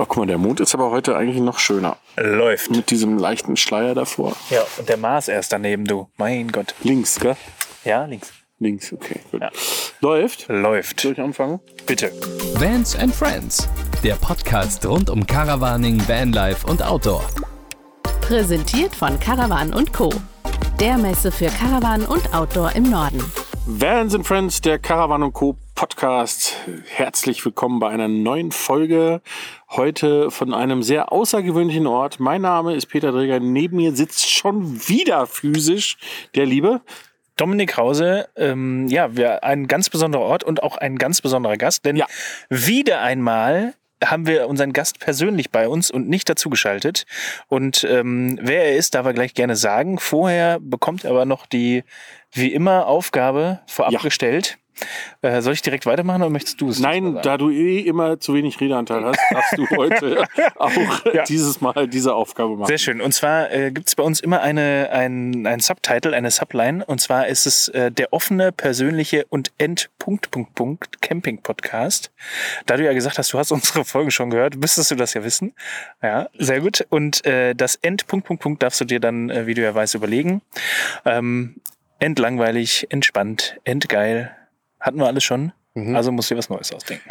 Oh, guck mal, der Mond ist aber heute eigentlich noch schöner. Läuft. Mit diesem leichten Schleier davor. Ja, und der Mars erst daneben, du. Mein Gott. Links, gell? Ja, links. Links, okay. Gut. Ja. Läuft. Läuft. Soll ich anfangen? Bitte. Vans and Friends, der Podcast rund um Caravaning, Vanlife und Outdoor. Präsentiert von Caravan und Co. Der Messe für Caravan und Outdoor im Norden. Vans and Friends, der Caravan Co. Podcast. Herzlich willkommen bei einer neuen Folge. Heute von einem sehr außergewöhnlichen Ort. Mein Name ist Peter Dreger. Neben mir sitzt schon wieder physisch der Liebe. Dominik Hause, ähm, ja, wir, ein ganz besonderer Ort und auch ein ganz besonderer Gast, denn Ja. wieder einmal haben wir unseren Gast persönlich bei uns und nicht dazugeschaltet. Und ähm, wer er ist, darf er gleich gerne sagen. Vorher bekommt er aber noch die, wie immer, Aufgabe vorab Ja. gestellt. Äh, soll ich direkt weitermachen oder möchtest du es? Nein, da du eh immer zu wenig Redeanteil hast, darfst du heute auch Ja. dieses Mal diese Aufgabe machen. Sehr schön. Und zwar äh, gibt es bei uns immer eine, ein, ein Subtitle, eine Subline. Und zwar ist es äh, der offene, persönliche und End Punkt, Punkt, Punkt Camping Podcast. Da du ja gesagt hast, du hast unsere Folgen schon gehört, müsstest du das ja wissen. Ja, sehr gut. Und äh, das End Punkt, Punkt, Punkt darfst du dir dann, äh, wie du ja weißt, überlegen. Ähm, endlangweilig, entspannt, endgeil. Hatten wir alles schon. Also musst du dir was Neues ausdenken.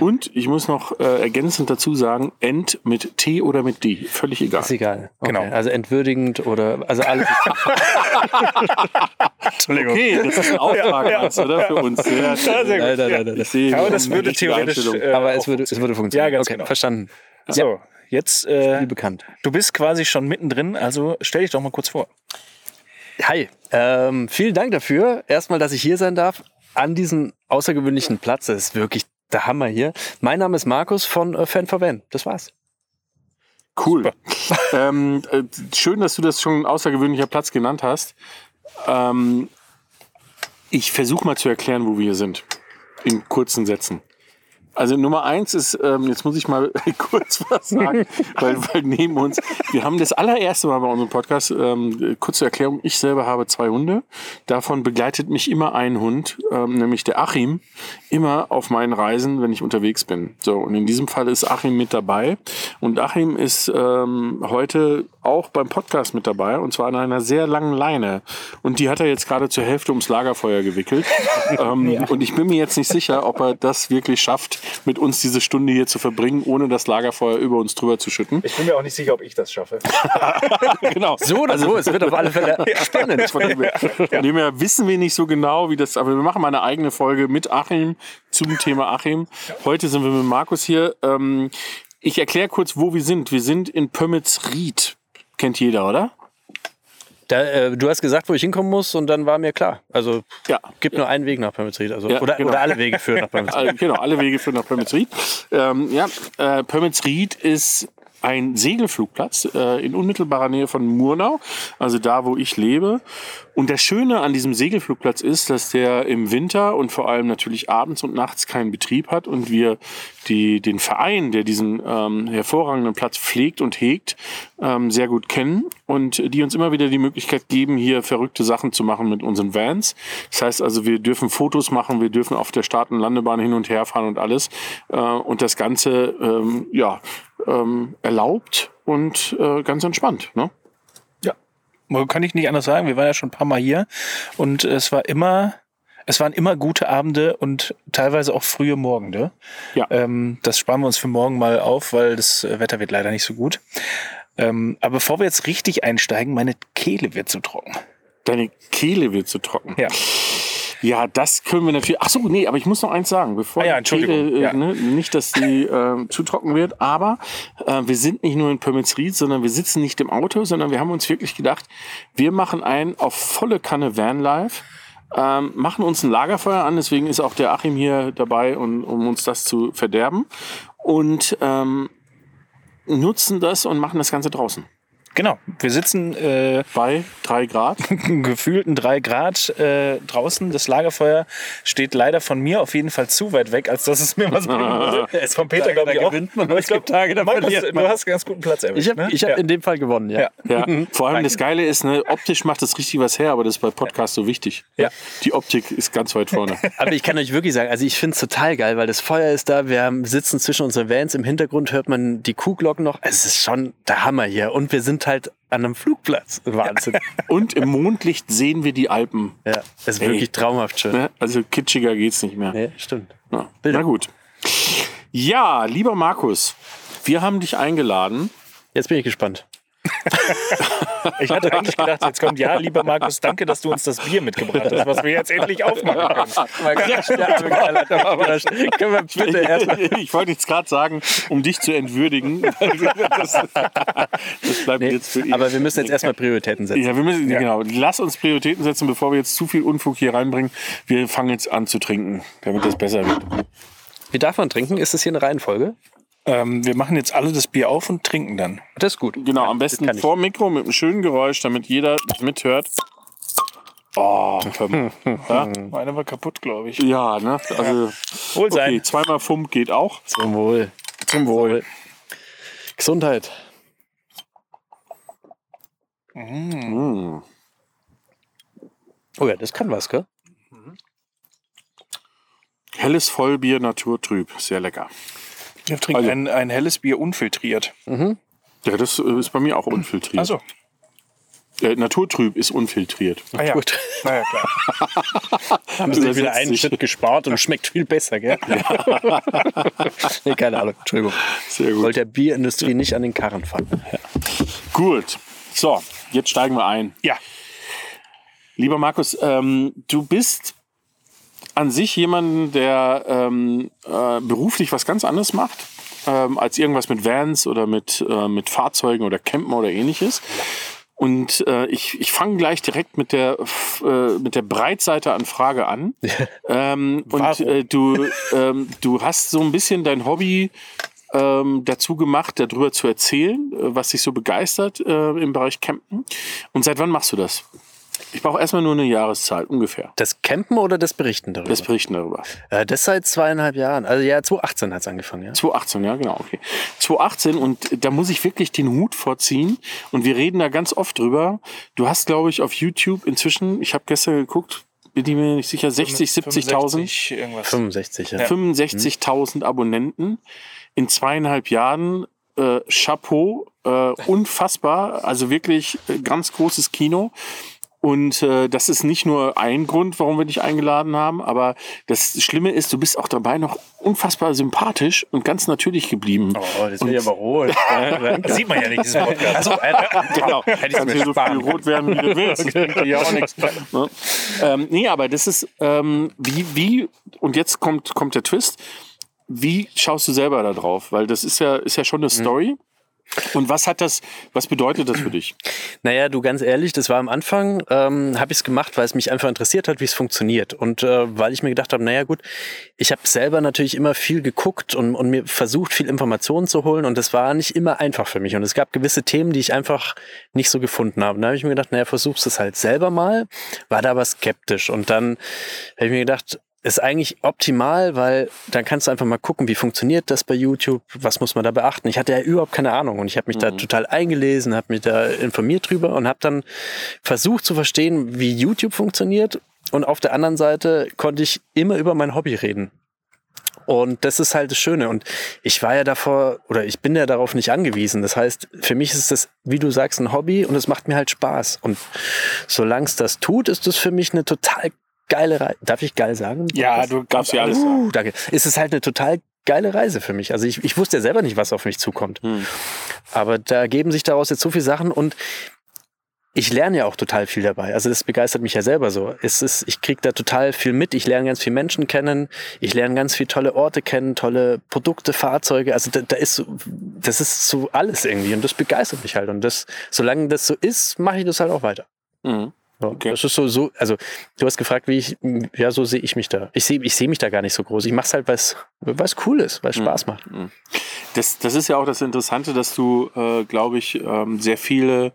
Und ich muss noch äh, ergänzend dazu sagen, End mit T oder mit D. Völlig egal. Ist egal. Okay. Genau. Also entwürdigend oder also alles. Entschuldigung. Okay, das ist ein Auftrag, Ja, du, oder? Für uns. Schön. sehr gut. nein, nein, nein, nein, Ich sehe, Aber das würde theoretisch, äh, Aber es würde, es würde funktionieren. Ja, ganz okay, genau. verstanden. So, jetzt äh, Wie bekannt. Du bist quasi schon mittendrin, also stell dich doch mal kurz vor. Hi, ähm, vielen Dank dafür. Erstmal, dass ich hier sein darf an diesem außergewöhnlichen Platz. Das ist wirklich der Hammer hier. Mein Name ist Markus von äh, Fan for Van. Das war's. Cool. ähm, äh, schön, dass du das schon ein außergewöhnlicher Platz genannt hast. Ähm, ich versuche mal zu erklären, wo wir hier sind. In kurzen Sätzen. Also Nummer eins ist, ähm, jetzt muss ich mal kurz was sagen, weil, weil neben uns, wir haben das allererste Mal bei unserem Podcast, ähm, kurze Erklärung, ich selber habe zwei Hunde. Davon begleitet mich immer ein Hund, ähm, nämlich der Achim, immer auf meinen Reisen, wenn ich unterwegs bin. So, und in diesem Fall ist Achim mit dabei. Und Achim ist ähm, heute auch beim Podcast mit dabei, und zwar an einer sehr langen Leine. Und die hat er jetzt gerade zur Hälfte ums Lagerfeuer gewickelt. ähm, Und ich bin mir jetzt nicht sicher, ob er das wirklich schafft, mit uns diese Stunde hier zu verbringen, ohne das Lagerfeuer über uns drüber zu schütten. Ich bin mir auch nicht sicher, ob ich das schaffe. genau. So oder so, es wird auf alle Fälle spannend. Von dem, her, von dem her wissen wir nicht so genau, wie das, aber wir machen mal eine eigene Folge mit Achim zum Thema Achim. Heute sind wir mit Markus hier. Ähm, ich erkläre kurz, wo wir sind. Wir sind in Pömmelsried. Kennt jeder, oder? Da, äh, du hast gesagt, wo ich hinkommen muss und dann war mir klar. Also Ja. gibt nur einen Weg nach Pömmelsried. Also, Ja, oder, genau. oder alle Wege führen nach Pömmelsried. Alle, genau, alle Wege führen nach Pömmelsried. Ähm, ja, äh, Pömmelsried ist ein Segelflugplatz äh, in unmittelbarer Nähe von Murnau, also da, wo ich lebe. Und das Schöne an diesem Segelflugplatz ist, dass der im Winter und vor allem natürlich abends und nachts keinen Betrieb hat und wir die, den Verein, der diesen ähm, hervorragenden Platz pflegt und hegt, ähm, sehr gut kennen und die uns immer wieder die Möglichkeit geben, hier verrückte Sachen zu machen mit unseren Vans. Das heißt also, wir dürfen Fotos machen, wir dürfen auf der Start- und Landebahn hin und her fahren und alles. Äh, und das Ganze, ähm, ja, ähm, erlaubt und äh, ganz entspannt. Ne? Kann ich nicht anders sagen. Wir waren ja schon ein paar Mal hier und es war immer, es waren immer gute Abende und teilweise auch frühe Morgende. Ja. Ähm, das sparen wir uns für morgen mal auf, weil das Wetter wird leider nicht so gut. Ähm, aber bevor wir jetzt richtig einsteigen, meine Kehle wird zu trocken. Deine Kehle wird zu trocken. Ja. Ja, das können wir natürlich. Ach so, nee, aber ich muss noch eins sagen, bevor Ah ja, die Entschuldigung, Kehle, äh, ja. ne, nicht, dass die äh, zu trocken wird, aber äh, wir sind nicht nur in Pömmelsried, sondern wir sitzen nicht im Auto, sondern wir haben uns wirklich gedacht, wir machen einen auf volle Kanne Vanlife. Ähm, machen uns ein Lagerfeuer an, deswegen ist auch der Achim hier dabei, und, um uns das zu verderben. Und ähm, nutzen das und machen das Ganze draußen. Genau, wir sitzen äh, Bei drei Grad. gefühlten drei Grad äh, draußen. Das Lagerfeuer steht leider von mir auf jeden Fall zu weit weg, als dass es mir was bringen würde. Es vom Peter, glaube ich, auch. gewinnt man, es gibt Tage, da Markus, verliert man. Du hast ganz guten Platz erwischt. Ich habe ne? ich hab ja. in dem Fall gewonnen, ja. Ja. Ja. Vor allem das Geile ist, ne, optisch macht das richtig was her, aber das ist bei Podcasts so wichtig. Ja. Die Optik ist ganz weit vorne. Aber ich kann euch wirklich sagen, also ich finde es total geil, weil das Feuer ist da, wir haben, sitzen zwischen unseren Vans, im Hintergrund hört man die Kuhglocken noch. Es ist schon der Hammer hier und wir sind halt an einem Flugplatz. Wahnsinn. Und im Mondlicht sehen wir die Alpen. ja, es ist Ey. wirklich traumhaft schön. Ne? Also kitschiger geht's nicht mehr. Nee, stimmt. Ja. Na gut. Ja, lieber Markus, wir haben dich eingeladen. Jetzt bin ich gespannt. Ich hatte eigentlich gedacht, jetzt kommt, ja, lieber Markus, danke, dass du uns das Bier mitgebracht hast, was wir jetzt endlich aufmachen können. Bitte erstmal. Ich wollte jetzt gerade sagen, um dich zu entwürdigen. Das, das bleibt Nee, jetzt für ihn. aber wir müssen jetzt erstmal Prioritäten setzen. Ja, wir müssen, genau. Lass uns Prioritäten setzen, bevor wir jetzt zu viel Unfug hier reinbringen. Wir fangen jetzt an zu trinken, damit das besser wird. Wie darf man trinken? Ist das hier eine Reihenfolge? Ähm, wir machen jetzt alle das Bier auf und trinken dann. Das ist gut. Genau, am besten kann ich. vor dem Mikro mit einem schönen Geräusch, damit jeder mithört. Oh, komm. ja? Meine war kaputt, glaube ich. ja, ne? Also, Wohl sein. okay, zweimal Fump geht auch. Zum Wohl. Zum Wohl. Gesundheit. Mm. Oh ja, das kann was, gell? Helles Vollbier, naturtrüb. Sehr lecker. Wir trinken Also- ein, ein helles Bier unfiltriert. Ja, das äh, ist bei mir auch unfiltriert. Also, Äh, naturtrüb ist unfiltriert. ah ja. Gut. Na ja, klar. Haben sie wieder einen sich. Schritt gespart und schmeckt viel besser, gell? nee, keine Ahnung. Entschuldigung. Sehr gut. Wollte der Bierindustrie nicht an den Karren fahren. Gut. So, jetzt steigen wir ein. Ja, Lieber Markus, ähm, du bist an sich jemand, der ähm, äh, beruflich was ganz anderes macht ähm, als irgendwas mit Vans oder mit, äh, mit Fahrzeugen oder Campen oder ähnliches. Und äh, ich, ich fange gleich direkt mit der, äh, mit der Breitseite an Frage an. ähm, und äh, du, ähm, du hast so ein bisschen dein Hobby ähm, dazu gemacht, darüber zu erzählen, äh, was dich so begeistert äh, im Bereich Campen. Und seit wann machst du das? Ich brauche erstmal nur eine Jahreszahl, ungefähr. Das Campen oder das Berichten darüber? Das Berichten darüber. äh, das seit zweieinhalb Jahren. Also ja, 2018 hat es angefangen, ja. 2018, ja, genau, okay. 2018 und da muss ich wirklich den Hut vorziehen und wir reden da ganz oft drüber. Du hast, glaube ich, auf YouTube inzwischen, ich habe gestern geguckt, bin ich mir nicht sicher, 60, 70.000, 65 irgendwas. 65, ja. 65.000 Abonnenten in zweieinhalb Jahren. Äh, Chapeau, äh, unfassbar, also wirklich äh, ganz großes Kino. Und äh, das ist nicht nur ein Grund, warum wir dich eingeladen haben, aber das Schlimme ist, du bist auch dabei noch unfassbar sympathisch und ganz natürlich geblieben. Oh, das will ich aber rot. Das sieht man ja nicht, diesen Podcast. Also, genau. Hätte ich mir so viel sparen rot werden, wie du willst. Ja auch nichts. Ne? Ähm, nee, aber das ist, ähm, wie, wie, und jetzt kommt, kommt der Twist. Wie schaust du selber da drauf? Weil das ist ja, ist ja schon eine Story. Und was hat das, was bedeutet das für dich? Naja, du ganz ehrlich, das war am Anfang, ähm, habe ich es gemacht, weil es mich einfach interessiert hat, wie es funktioniert. Und äh, weil ich mir gedacht habe, naja gut, ich habe selber natürlich immer viel geguckt und, und mir versucht, viel Informationen zu holen. Und das war nicht immer einfach für mich. Und es gab gewisse Themen, die ich einfach nicht so gefunden habe. Und da habe ich mir gedacht, naja, versuchst es halt selber mal. War da aber skeptisch. Und dann habe ich mir gedacht, ist eigentlich optimal, weil dann kannst du einfach mal gucken, wie funktioniert das bei YouTube, was muss man da beachten. Ich hatte ja überhaupt keine Ahnung und ich habe mich da total eingelesen, habe mich da informiert drüber und habe dann versucht zu verstehen, wie YouTube funktioniert. Und auf der anderen Seite konnte ich immer über mein Hobby reden. Und das ist halt das Schöne. Und ich war ja davor, oder ich bin ja darauf nicht angewiesen. Das heißt, für mich ist das, wie du sagst, ein Hobby und es macht mir halt Spaß. Und solange es das tut, ist das für mich eine total geile Reise. Darf ich geil sagen? ja, du Darfst ja alles sagen. Uh, danke. Es ist halt eine total geile Reise für mich. Also ich, ich wusste ja selber nicht, was auf mich zukommt. Hm. Aber da ergeben sich daraus jetzt so viele Sachen und ich lerne ja auch total viel dabei. Also das begeistert mich ja selber so. Es ist, ich kriege da total viel mit. Ich lerne ganz viele Menschen kennen. Ich lerne ganz viele tolle Orte kennen, tolle Produkte, Fahrzeuge. Also da, da ist so, das ist so alles irgendwie und das begeistert mich halt. Und das, solange das so ist, mache ich das halt auch weiter. Mhm. Ja, Okay. Das ist so, so, also du hast gefragt, wie ich, ja, so sehe ich mich da. Ich sehe ich sehe mich da gar nicht so groß. Ich mache es halt, weil es cool ist, weil es Spaß macht. Das, das ist ja auch das Interessante, dass du, äh, glaube ich, ähm, sehr viele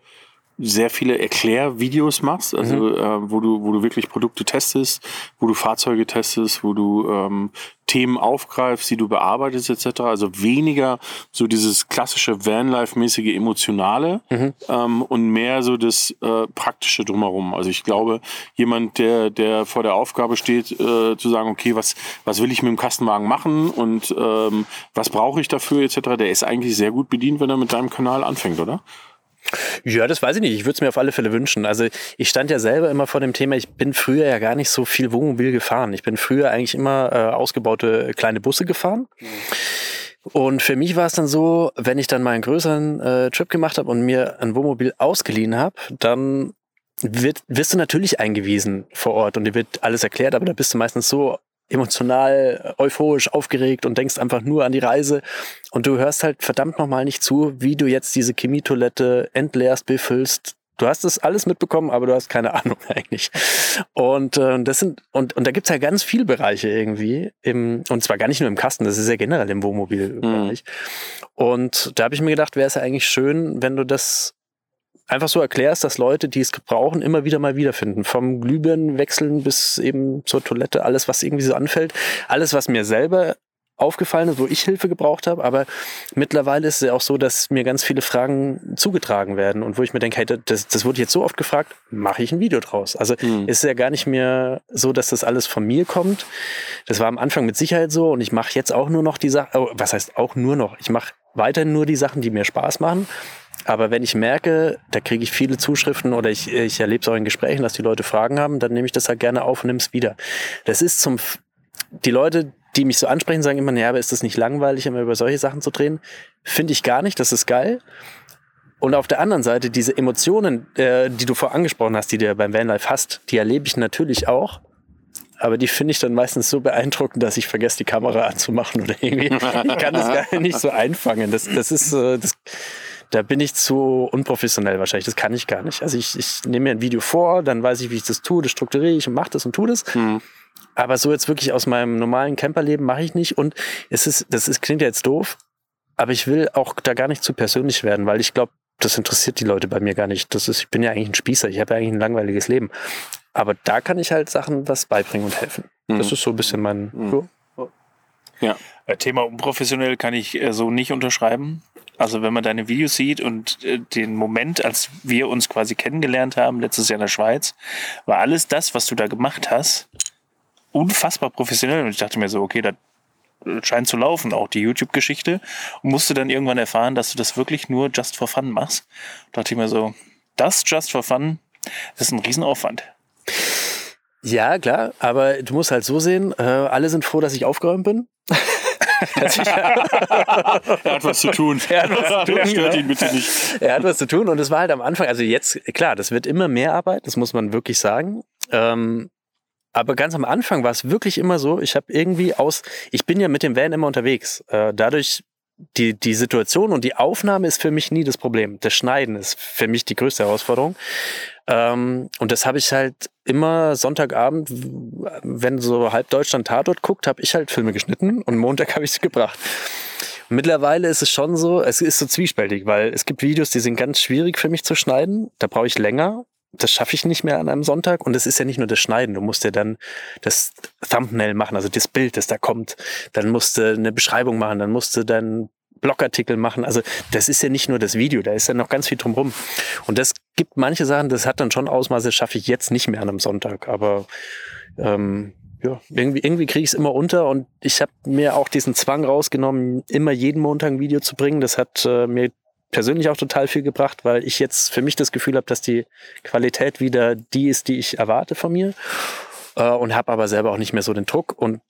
sehr viele Erklärvideos machst, also äh, wo du wo du wirklich Produkte testest, wo du Fahrzeuge testest, wo du ähm, Themen aufgreifst, die du bearbeitest etc. Also weniger so dieses klassische Vanlife-mäßige emotionale ähm, und mehr so das äh, praktische drumherum. Also ich glaube, jemand, der der vor der Aufgabe steht, äh, zu sagen, okay, was was will ich mit dem Kastenwagen machen und ähm, was brauche ich dafür etc. Der ist eigentlich sehr gut bedient, wenn er mit deinem Kanal anfängt, oder? Ja, das weiß ich nicht. Ich würde es mir auf alle Fälle wünschen. Also ich stand ja selber immer vor dem Thema, ich bin früher ja gar nicht so viel Wohnmobil gefahren. Ich bin früher eigentlich immer äh, ausgebaute kleine Busse gefahren. Und für mich war es dann so, wenn ich dann mal einen größeren äh, Trip gemacht habe und mir ein Wohnmobil ausgeliehen habe, dann wird, wirst du natürlich eingewiesen vor Ort und dir wird alles erklärt, aber da bist du meistens so emotional, euphorisch, aufgeregt und denkst einfach nur an die Reise und du hörst halt verdammt nochmal nicht zu, wie du jetzt diese Chemietoilette entleerst, befüllst. Du hast das alles mitbekommen, aber du hast keine Ahnung eigentlich. Und äh, das sind und und da gibt's ja ganz viele Bereiche irgendwie im und zwar gar nicht nur im Kasten, das ist ja generell im Wohnmobilbereich. Und da habe ich mir gedacht, wäre es ja eigentlich schön, wenn du das einfach so erklärst, dass Leute, die es brauchen, immer wieder mal wiederfinden. Vom Glühbirnen wechseln bis eben zur Toilette, alles, was irgendwie so anfällt. Alles, was mir selber aufgefallen ist, wo ich Hilfe gebraucht habe. Aber mittlerweile ist es ja auch so, dass mir ganz viele Fragen zugetragen werden und wo ich mir denke, hey, das, das wurde jetzt so oft gefragt, mache ich ein Video draus. Also ist ja gar nicht mehr so, dass das alles von mir kommt. Das war am Anfang mit Sicherheit so und ich mache jetzt auch nur noch die Sachen, oh, was heißt auch nur noch? Ich mache weiterhin nur die Sachen, die mir Spaß machen. Aber wenn ich merke, da kriege ich viele Zuschriften oder ich, ich erlebe es auch in Gesprächen, dass die Leute Fragen haben, dann nehme ich das halt gerne auf und nehme es wieder. Das ist zum, die Leute, die mich so ansprechen, sagen immer, ja, aber ist das nicht langweilig, immer über solche Sachen zu drehen? Finde ich gar nicht, das ist geil. Und auf der anderen Seite, diese Emotionen, äh, die du vorher angesprochen hast, die du ja beim Vanlife hast, die erlebe ich natürlich auch. Aber die finde ich dann meistens so beeindruckend, dass ich vergesse, die Kamera anzumachen oder irgendwie. Ich kann das gar nicht so einfangen. Das, das ist, äh, das, da bin ich zu unprofessionell wahrscheinlich. Das kann ich gar nicht. Also ich, ich nehme mir ein Video vor, dann weiß ich, wie ich das tue, das strukturiere ich und mache das und tue das. Aber so jetzt wirklich aus meinem normalen Camperleben mache ich nicht. Und es ist, das ist, klingt ja jetzt doof, aber ich will auch da gar nicht zu persönlich werden, weil ich glaube, das interessiert die Leute bei mir gar nicht. Das ist, ich bin ja eigentlich ein Spießer, ich habe ja eigentlich ein langweiliges Leben. Aber da kann ich halt Sachen was beibringen und helfen. Das ist so ein bisschen mein. So. Ja. Äh, Thema unprofessionell kann ich äh, so nicht unterschreiben. Also wenn man deine Videos sieht und äh, den Moment, als wir uns quasi kennengelernt haben, letztes Jahr in der Schweiz, war alles das, was du da gemacht hast, unfassbar professionell. Und ich dachte mir so, okay, das scheint zu laufen, auch die YouTube-Geschichte. Und musste dann irgendwann erfahren, dass du das wirklich nur just for fun machst. Da dachte ich mir so, das just for fun, das ist ein Riesenaufwand. Ja, klar, aber du musst halt so sehen, äh, alle sind froh, dass ich aufgeräumt bin. Er hat was zu tun. Er hat was zu tun, Stört genau. ihn bitte nicht. er hat was zu tun und es war halt am Anfang, also jetzt, klar, das wird immer mehr Arbeit, das muss man wirklich sagen. Ähm, aber ganz am Anfang war es wirklich immer so, ich habe irgendwie aus, ich bin ja mit dem Van immer unterwegs. Äh, dadurch, die, die Situation und die Aufnahme ist für mich nie das Problem. Das Schneiden ist für mich die größte Herausforderung. Ähm, und das habe ich halt immer Sonntagabend, wenn so halb Deutschland Tatort guckt, habe ich halt Filme geschnitten und Montag habe ich sie gebracht. Mittlerweile ist es schon so, es ist so zwiespältig, weil es gibt Videos, die sind ganz schwierig für mich zu schneiden. Da brauche ich länger. Das schaffe ich nicht mehr an einem Sonntag. Und es ist ja nicht nur das Schneiden. Du musst ja dann das Thumbnail machen, also das Bild, das da kommt. Dann musst du eine Beschreibung machen, dann musst du dann Blogartikel machen. Also das ist ja nicht nur das Video, da ist ja noch ganz viel drumrum. Und das gibt manche Sachen, das hat dann schon Ausmaße, das schaffe ich jetzt nicht mehr an einem Sonntag. Aber ähm, ja, irgendwie, irgendwie kriege ich es immer unter und ich habe mir auch diesen Zwang rausgenommen, immer jeden Montag ein Video zu bringen. Das hat äh, mir persönlich auch total viel gebracht, weil ich jetzt für mich das Gefühl habe, dass die Qualität wieder die ist, die ich erwarte von mir äh, und habe aber selber auch nicht mehr so den Druck. Und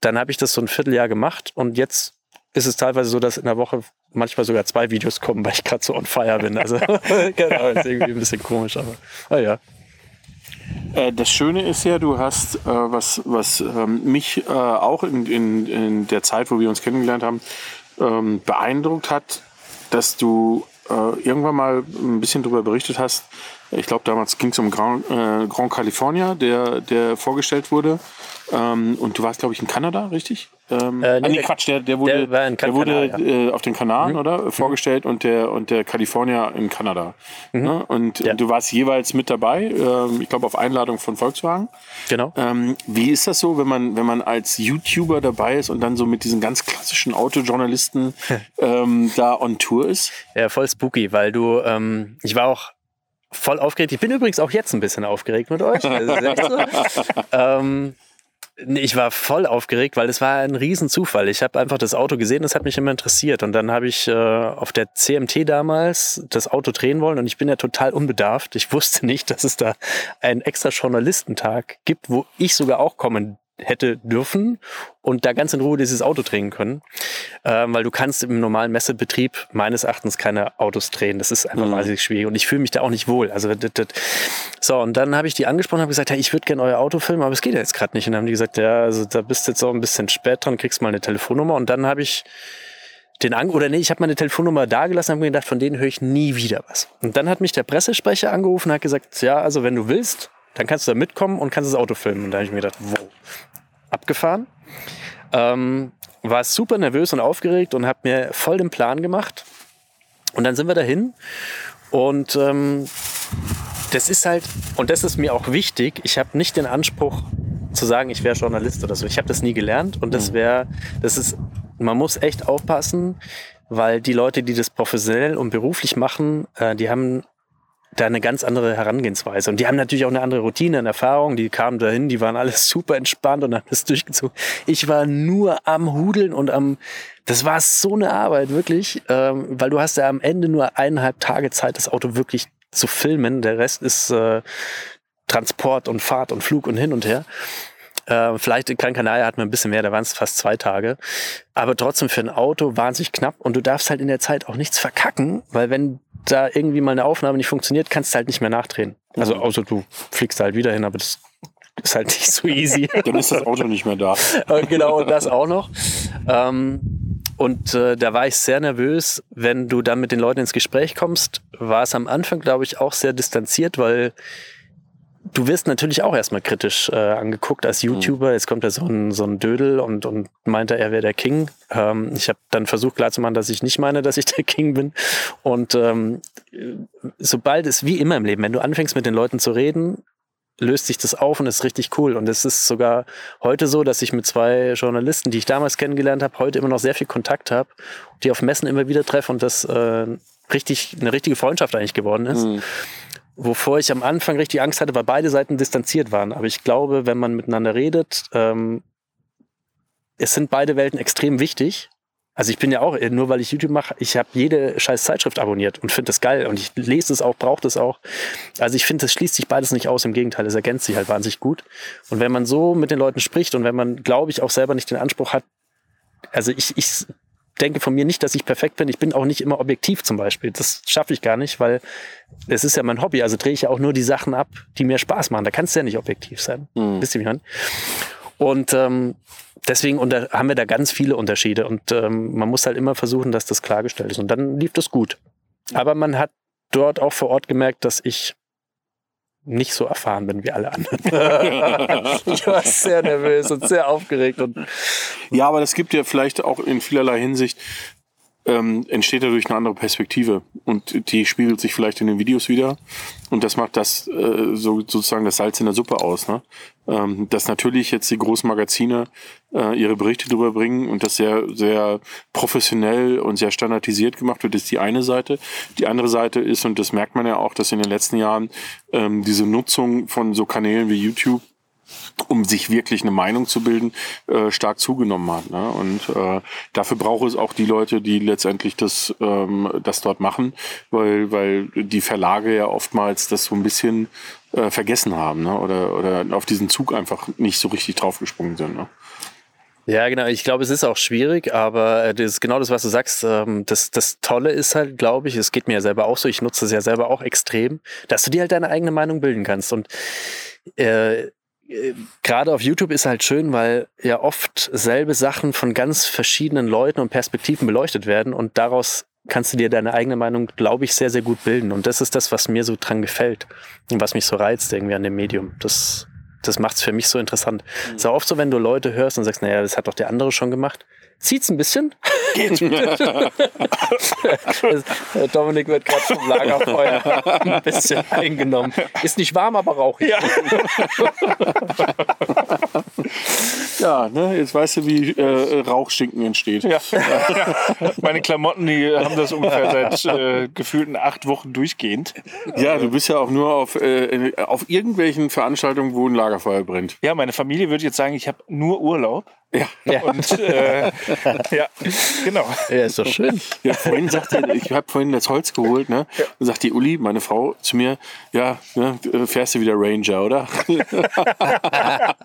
dann habe ich das so ein Vierteljahr gemacht und jetzt ist es teilweise so, dass in der Woche manchmal sogar zwei Videos kommen, weil ich gerade so on fire bin. Also genau, ist irgendwie ein bisschen komisch, aber ah, ja. Äh, Das Schöne ist ja, du hast, äh, was, was ähm, mich äh, auch in, in, in der Zeit, wo wir uns kennengelernt haben, ähm, beeindruckt hat, dass du äh, irgendwann mal ein bisschen darüber berichtet hast, Ich glaube, damals ging es um Grand, äh, Grand California, der, der vorgestellt wurde. Ähm, und du warst, glaube ich, in Kanada, richtig? Ähm, Äh, ah, nee, nee, der- Quatsch, der, der wurde, der der wurde Kanada, Mhm. äh, auf den Kanaren, oder? Vorgestellt und der, und der California in Kanada. Ne? Und Mhm. Ja. du warst jeweils mit dabei, ähm, ich glaube, auf Einladung von Volkswagen. Genau. Ähm, wie ist das so, wenn man, wenn man als YouTuber dabei ist und dann so mit diesen ganz klassischen Autojournalisten ähm, da on Tour ist? Ja, voll spooky, weil du, ähm, ich war auch voll aufgeregt. Ich bin übrigens auch jetzt ein bisschen aufgeregt mit euch. So. ähm, ich war voll aufgeregt, weil es war ein Riesenzufall. Ich habe einfach das Auto gesehen, das hat mich immer interessiert. Und dann habe ich äh, auf der CMT damals das Auto drehen wollen und ich bin ja total unbedarft. Ich wusste nicht, dass es da einen extra Journalistentag gibt, wo ich sogar auch kommen hätte dürfen und da ganz in Ruhe dieses Auto drehen können. Ähm, weil du kannst im normalen Messebetrieb meines Erachtens keine Autos drehen. Das ist einfach wahnsinnig schwierig und ich fühle mich da auch nicht wohl. Also das, das. so und dann habe ich die angesprochen, habe gesagt, hey, ich würde gerne euer Auto filmen, aber es geht ja jetzt gerade nicht. Und dann haben die gesagt, ja, also da bist du jetzt auch ein bisschen spät dran, kriegst mal eine Telefonnummer und dann habe ich den An oder nee, ich habe meine Telefonnummer da gelassen, habe mir gedacht, von denen höre ich nie wieder was. Und dann hat mich der Pressesprecher angerufen und hat gesagt, ja, also wenn du willst, dann kannst du da mitkommen und kannst das Auto filmen. Und da habe ich mir gedacht, wow, abgefahren. Ähm, war super nervös und aufgeregt und habe mir voll den Plan gemacht. Und dann sind wir dahin und ähm, das ist halt, und das ist mir auch wichtig, ich habe nicht den Anspruch zu sagen, ich wäre Journalist oder so. Ich habe das nie gelernt und das wäre, das ist, man muss echt aufpassen, weil die Leute, die das professionell und beruflich machen, äh, die haben da eine ganz andere Herangehensweise. Und die haben natürlich auch eine andere Routine und Erfahrung. Die kamen dahin, die waren alles super entspannt und haben das durchgezogen. Ich war nur am Hudeln und am, das war so eine Arbeit, wirklich, ähm, weil du hast ja am Ende nur eineinhalb Tage Zeit, das Auto wirklich zu filmen. Der Rest ist äh, Transport und Fahrt und Flug und hin und her. Äh, vielleicht in Gran Canaria hatten wir ein bisschen mehr, da waren es fast zwei Tage. Aber trotzdem für ein Auto wahnsinnig knapp und du darfst halt in der Zeit auch nichts verkacken, weil wenn da irgendwie mal eine Aufnahme nicht funktioniert, kannst du halt nicht mehr nachdrehen. Also außer du fliegst halt wieder hin, aber das ist halt nicht so easy. Dann ist das Auto nicht mehr da. Äh, genau, und das auch noch. Ähm, und äh, da war ich sehr nervös, wenn du dann mit den Leuten ins Gespräch kommst, war es am Anfang, glaube ich, auch sehr distanziert, weil du wirst natürlich auch erstmal kritisch äh, angeguckt als YouTuber. Jetzt kommt da so ein, so ein Dödel und, und meinte, er wäre der King. Ähm, ich habe dann versucht klarzumachen, dass ich nicht meine, dass ich der King bin. Und ähm, sobald es, wie immer im Leben, wenn du anfängst mit den Leuten zu reden, löst sich das auf und ist richtig cool. Und es ist sogar heute so, dass ich mit zwei Journalisten, die ich damals kennengelernt habe, heute immer noch sehr viel Kontakt habe, die auf Messen immer wieder treffe und das äh, richtig eine richtige Freundschaft eigentlich geworden ist. Wovor ich am Anfang richtig Angst hatte, weil beide Seiten distanziert waren. Aber ich glaube, wenn man miteinander redet, ähm, es sind beide Welten extrem wichtig. Also ich bin ja auch, nur weil ich YouTube mache, ich habe jede scheiß Zeitschrift abonniert und finde das geil und ich lese es auch, brauche das auch. Also ich finde, das schließt sich beides nicht aus, im Gegenteil, es ergänzt sich halt wahnsinnig gut. Und wenn man so mit den Leuten spricht und wenn man, glaube ich, auch selber nicht den Anspruch hat, also ich, ich denke von mir nicht, dass ich perfekt bin, ich bin auch nicht immer objektiv zum Beispiel, das schaffe ich gar nicht, weil es ist ja mein Hobby, also drehe ich ja auch nur die Sachen ab, die mir Spaß machen, da kannst du ja nicht objektiv sein, wisst ihr, wie ich meine? Und ähm, deswegen unter, haben wir da ganz viele Unterschiede. Und ähm, man muss halt immer versuchen, dass das klargestellt ist. Und dann lief das gut. Aber man hat dort auch vor Ort gemerkt, dass ich nicht so erfahren bin wie alle anderen. ich war sehr nervös und sehr aufgeregt. Und Ja, aber das gibt ja vielleicht auch in vielerlei Hinsicht, ähm, entsteht dadurch eine andere Perspektive. Und die spiegelt sich vielleicht in den Videos wieder. Und das macht das äh, so, sozusagen das Salz in der Suppe aus. Ne? Ähm, dass natürlich jetzt die großen Magazine äh, ihre Berichte drüber bringen und das sehr, sehr professionell und sehr standardisiert gemacht wird, ist die eine Seite. Die andere Seite ist, und das merkt man ja auch, dass in den letzten Jahren ähm, diese Nutzung von so Kanälen wie YouTube um sich wirklich eine Meinung zu bilden, äh, stark zugenommen hat. Ne? Und äh, dafür braucht es auch die Leute, die letztendlich das, ähm, das dort machen, weil, weil die Verlage ja oftmals das so ein bisschen äh, vergessen haben ne? oder, oder auf diesen Zug einfach nicht so richtig draufgesprungen sind. Ne? Ja, genau. Ich glaube, es ist auch schwierig, aber äh, das ist genau das, was du sagst. ähm, Das, das Tolle ist halt, glaube ich, es geht mir ja selber auch so, ich nutze es ja selber auch extrem, dass du dir halt deine eigene Meinung bilden kannst. Und äh, gerade auf YouTube ist halt schön, weil ja oft selbe Sachen von ganz verschiedenen Leuten und Perspektiven beleuchtet werden und daraus kannst du dir deine eigene Meinung, glaube ich, sehr, sehr gut bilden. Und das ist das, was mir so dran gefällt und was mich so reizt irgendwie an dem Medium. Das, das macht es für mich so interessant. Es Mhm. ist auch oft so, wenn du Leute hörst und sagst, naja, das hat doch der andere schon gemacht. Zieht's ein bisschen. Geht. Dominik wird gerade vom Lagerfeuer ein bisschen eingenommen. Ist nicht warm, aber rauchig. Ja. Ja, ne, jetzt weißt du, wie äh, Rauchstinken entsteht. Ja. Meine Klamotten, die haben das ungefähr seit äh, gefühlten acht Wochen durchgehend. Ja, du bist ja auch nur auf, äh, auf irgendwelchen Veranstaltungen, wo ein Lagerfeuer brennt. Ja, meine Familie würde jetzt sagen, ich habe nur Urlaub. Ja. Und äh, ja, genau. Ja, ist doch schön. Ja, vorhin sagte, ich habe vorhin das Holz geholt, ne? Und sagt die Uli, meine Frau, zu mir, ja, ne, fährst du wieder Ranger, oder?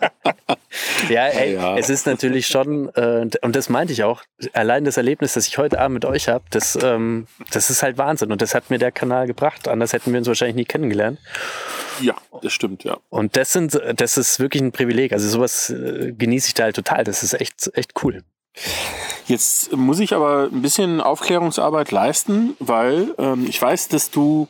Ja, ey, Ja. es ist natürlich schon, äh, und das meinte ich auch, allein das Erlebnis, das ich heute Abend mit euch habe, das, ähm, das ist halt Wahnsinn. Und das hat mir der Kanal gebracht. Anders hätten wir uns wahrscheinlich nie kennengelernt. Ja, das stimmt, ja. Und das sind, das ist wirklich ein Privileg. Also sowas äh, genieße ich da halt total. Das ist echt, echt cool. Jetzt muss ich aber ein bisschen Aufklärungsarbeit leisten, weil ähm, ich weiß, dass du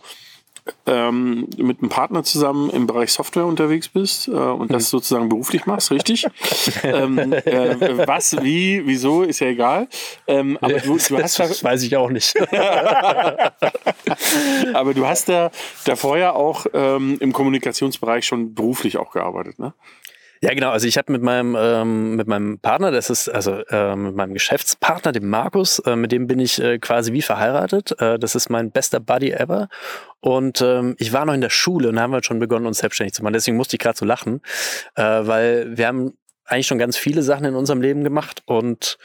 ähm, mit einem Partner zusammen im Bereich Software unterwegs bist äh, und das sozusagen beruflich machst, richtig? ähm, äh, was, wie, wieso, ist ja egal. Ähm, aber du, du hast das weiß ich auch nicht. aber du hast da davor ja auch ähm, im Kommunikationsbereich schon beruflich auch gearbeitet, ne? Ja, genau. Also ich habe mit meinem ähm, mit meinem Partner, das ist also äh, mit meinem Geschäftspartner, dem Markus, äh, mit dem bin ich äh, quasi wie verheiratet. Äh, das ist mein bester Buddy ever. Und ähm, ich war noch in der Schule und haben wir schon begonnen, uns selbstständig zu machen. Deswegen musste ich gerade so lachen, äh, weil wir haben eigentlich schon ganz viele Sachen in unserem Leben gemacht und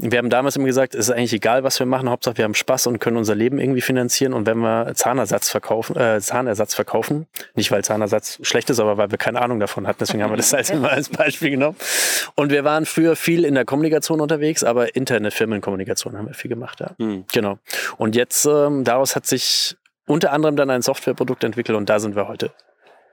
wir haben damals immer gesagt, es ist eigentlich egal, was wir machen, Hauptsache wir haben Spaß und können unser Leben irgendwie finanzieren. Und wenn wir Zahnersatz verkaufen, äh, Zahnersatz verkaufen, nicht weil Zahnersatz schlecht ist, aber weil wir keine Ahnung davon hatten, deswegen haben wir das als immer als Beispiel genommen. Und wir waren früher viel in der Kommunikation unterwegs, aber interne Firmenkommunikation haben wir viel gemacht, ja. Hm. Genau. Und jetzt ähm, daraus hat sich unter anderem dann ein Softwareprodukt entwickelt und da sind wir heute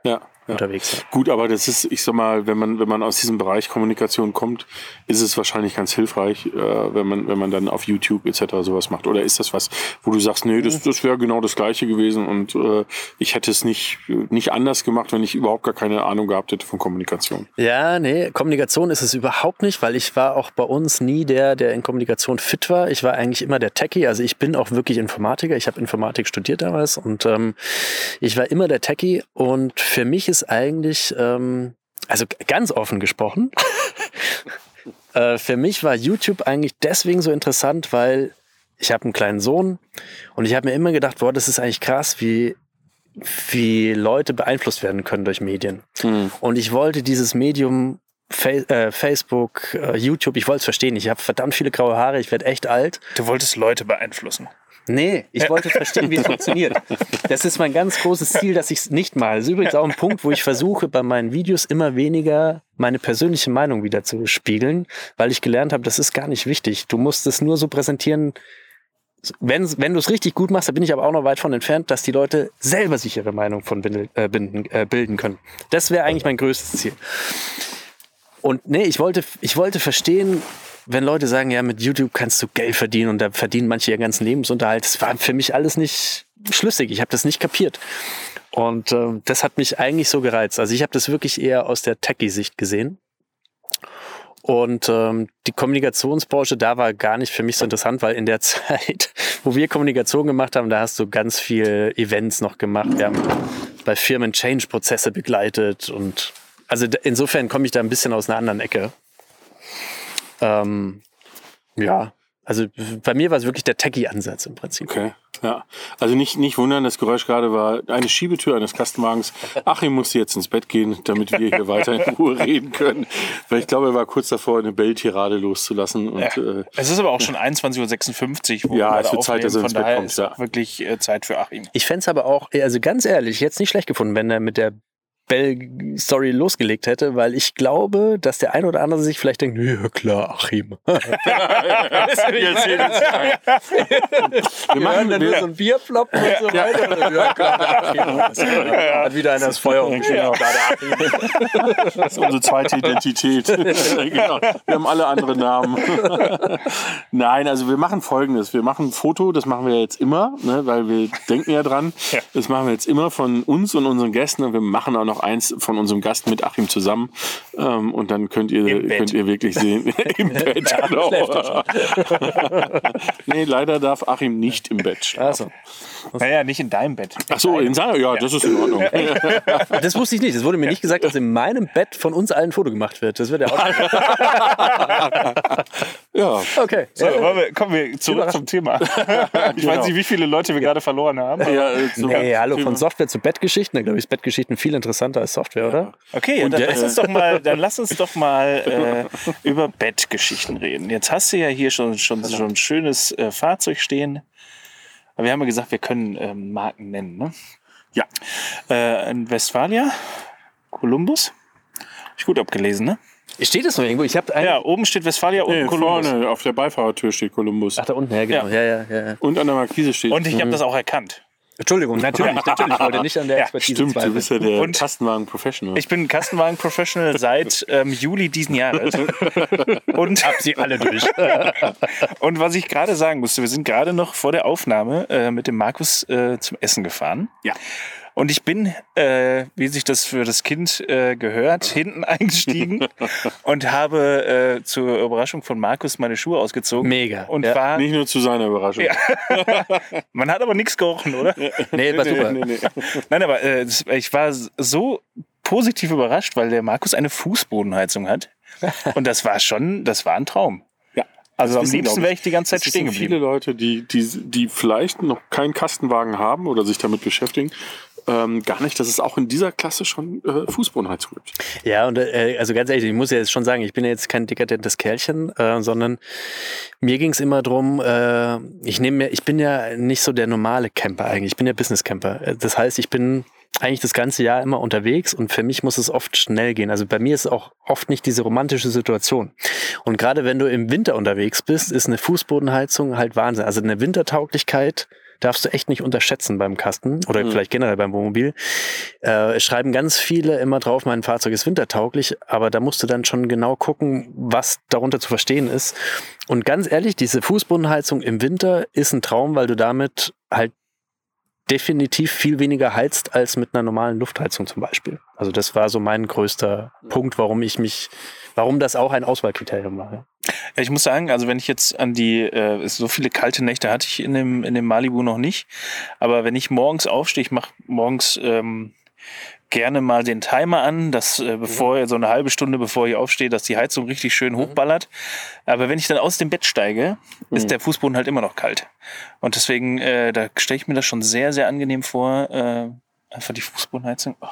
Ja. Ja. unterwegs. Ja. Gut, aber das ist, ich sag mal, wenn man, wenn man aus diesem Bereich Kommunikation kommt, ist es wahrscheinlich ganz hilfreich, äh, wenn man, wenn man dann auf YouTube etc. sowas macht. Oder ist das was, wo du sagst, nee, das, das wäre genau das Gleiche gewesen und äh, ich hätte es nicht, nicht anders gemacht, wenn ich überhaupt gar keine Ahnung gehabt hätte von Kommunikation. Ja, nee, Kommunikation ist es überhaupt nicht, weil ich war auch bei uns nie der, der in Kommunikation fit war. Ich war eigentlich immer der Techie, also ich bin auch wirklich Informatiker. Ich habe Informatik studiert damals und ähm, ich war immer der Techie und für mich ist eigentlich, ähm, also ganz offen gesprochen, äh, für mich war YouTube eigentlich deswegen so interessant, weil ich habe einen kleinen Sohn und ich habe mir immer gedacht, boah, das ist eigentlich krass, wie wie Leute beeinflusst werden können durch Medien. Und ich wollte dieses Medium äh, Facebook, äh, YouTube, ich wollte es verstehen. Ich habe verdammt viele graue Haare, ich werde echt alt. Du wolltest Leute beeinflussen. Nee, ich wollte verstehen, wie es funktioniert. Das ist mein ganz großes Ziel, dass ich es nicht mal. Das ist übrigens auch ein Punkt, wo ich versuche, bei meinen Videos immer weniger meine persönliche Meinung wieder zu spiegeln, weil ich gelernt habe, das ist gar nicht wichtig. Du musst es nur so präsentieren, wenn, wenn du es richtig gut machst, da bin ich aber auch noch weit von entfernt, dass die Leute selber sich ihre Meinung von äh, binden, äh, bilden können. Das wäre eigentlich mein größtes Ziel. Und nee, ich wollte, ich wollte verstehen, wenn Leute sagen, ja, mit YouTube kannst du Geld verdienen und da verdienen manche ihren ganzen Lebensunterhalt. Das war für mich alles nicht schlüssig. Ich habe das nicht kapiert. Und ähm, das hat mich eigentlich so gereizt. Also ich habe das wirklich eher aus der Techie-Sicht gesehen. Und ähm, die Kommunikationsbranche da war gar nicht für mich so interessant, weil in der Zeit, wo wir Kommunikation gemacht haben, da hast du ganz viel Events noch gemacht. Wir haben bei Firmen Change-Prozesse begleitet und also insofern komme ich da ein bisschen aus einer anderen Ecke. Ähm, ja, also bei mir war es wirklich der Techie-Ansatz im Prinzip. Okay. Ja. Also nicht, nicht wundern, das Geräusch gerade war eine Schiebetür eines Kastenwagens. Achim musste jetzt ins Bett gehen, damit wir hier weiter in Ruhe reden können. Weil ich glaube, er war kurz davor, eine Bell-Tirade loszulassen. Und, Ja. äh, Es ist aber auch schon 21.56 Uhr, wo Ja, wir es wird Zeit, dass er ins Von Bett daher kommt, ist ja. wirklich äh, Zeit für Achim. Ich fände es aber auch, also ganz ehrlich, jetzt nicht schlecht gefunden, wenn er mit der Bell-Story losgelegt hätte, weil ich glaube, dass der eine oder andere sich vielleicht denkt, ja klar, Achim. Wir machen, dann nur so ein Bierflop und so weiter. Ja, klar, Achim. Hat wieder einer das Feuer der Achim. das ist unsere zweite Identität. genau. Wir haben alle andere Namen. Nein, also wir machen folgendes. Wir machen ein Foto, das machen wir jetzt immer, ne, weil wir denken ja dran. Das machen wir jetzt immer von uns und unseren Gästen und wir machen auch noch eins von unserem Gast mit Achim zusammen. Ähm, und dann könnt ihr, Im Bett. könnt ihr wirklich sehen. Im Bett, genau. nee, leider darf Achim nicht im Bett schlafen. Also, Naja, nicht in deinem Bett. Ach so, in seiner, ja, das ist in Ordnung. das wusste ich nicht. Es wurde mir nicht gesagt, dass in meinem Bett von uns allen ein Foto gemacht wird. Das wird ja auch. Ja, Okay. So, wir, kommen wir zurück zum Thema. Ich weiß nicht, wie viele Leute wir gerade verloren haben. ja äh, so- Nee, hallo, von Software zu Bettgeschichten. Da glaube ich, ist Bettgeschichten viel interessanter als Software, oder? Okay, dann, lass uns doch mal, dann lass uns doch mal äh, über Bettgeschichten reden. Jetzt hast du ja hier schon, schon, schon ein schönes äh, Fahrzeug stehen. Aber wir haben ja gesagt, wir können ähm, Marken nennen. Ne? Ja. Äh, ein Westfalia, Columbus. Hab ich gut abgelesen, ne? Steht das noch irgendwo? Ich habe einen. Ja, oben steht Westfalia und Nee, Columbus. vorne auf der Beifahrertür steht Columbus. Ach, da unten, ja, genau. Ja, ja, ja. ja. Und an der Markise steht. Und ich habe das auch erkannt. Entschuldigung, natürlich, natürlich. Ich wollte nicht an der Ja, Expertise Stimmt, du zweifeln. bist ja der Und- Kastenwagen-Professional. Ich bin Kastenwagen-Professional seit ähm, Juli diesen Jahres. Und Hab sie alle durch. Und was ich gerade sagen musste, wir sind gerade noch vor der Aufnahme äh, mit dem Markus äh, zum Essen gefahren. Ja. Und ich bin, äh, wie sich das für das Kind äh, gehört, hinten eingestiegen und habe äh, zur Überraschung von Markus meine Schuhe ausgezogen. Mega. Und Ja. war, Nicht nur zu seiner Überraschung. man hat aber nichts gerochen, oder? Nee, war super. Nee, nee, nee. Nein, aber äh, ich war so positiv überrascht, weil der Markus eine Fußbodenheizung hat. Und das war schon, das war ein Traum. Ja. Also am liebsten wäre ich die ganze Zeit stehen sind viele geblieben. Leute, die, die, die vielleicht noch keinen Kastenwagen haben oder sich damit beschäftigen, ähm, gar nicht, dass es auch in dieser Klasse schon äh, Fußbodenheizung gibt. Ja, und äh, also ganz ehrlich, ich muss ja jetzt schon sagen, ich bin ja jetzt kein dekadentes Kerlchen, äh, sondern mir ging es immer drum. Äh, ich nehme mir, ich bin ja nicht so der normale Camper eigentlich, ich bin ja Business Camper. Das heißt, ich bin eigentlich das ganze Jahr immer unterwegs und für mich muss es oft schnell gehen. Also bei mir ist auch oft nicht diese romantische Situation. Und gerade wenn du im Winter unterwegs bist, ist eine Fußbodenheizung halt Wahnsinn. Also eine Wintertauglichkeit darfst du echt nicht unterschätzen beim Kasten oder Mhm. vielleicht generell beim Wohnmobil. Äh, es schreiben ganz viele immer drauf, mein Fahrzeug ist wintertauglich, aber da musst du dann schon genau gucken, was darunter zu verstehen ist. Und ganz ehrlich, diese Fußbodenheizung im Winter ist ein Traum, weil du damit halt definitiv viel weniger heizt als mit einer normalen Luftheizung zum Beispiel. Also das war so mein größter Punkt, warum ich mich, warum das auch ein Auswahlkriterium war. Ich muss sagen, also wenn ich jetzt an die, äh, so viele kalte Nächte hatte ich in dem, in dem Malibu noch nicht. Aber wenn ich morgens aufstehe, ich mache morgens ähm, gerne mal den Timer an, dass äh, bevor so eine halbe Stunde bevor ich aufstehe, dass die Heizung richtig schön hochballert. Aber wenn ich dann aus dem Bett steige, ist der Fußboden halt immer noch kalt. Und deswegen, äh, da stelle ich mir das schon sehr, sehr angenehm vor. Äh, einfach die Fußbodenheizung. Oh.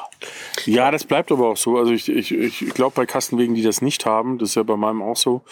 Ja, das bleibt aber auch so. Also ich, ich, ich glaube, bei Kastenwegen, die das nicht haben, das ist ja bei meinem auch so,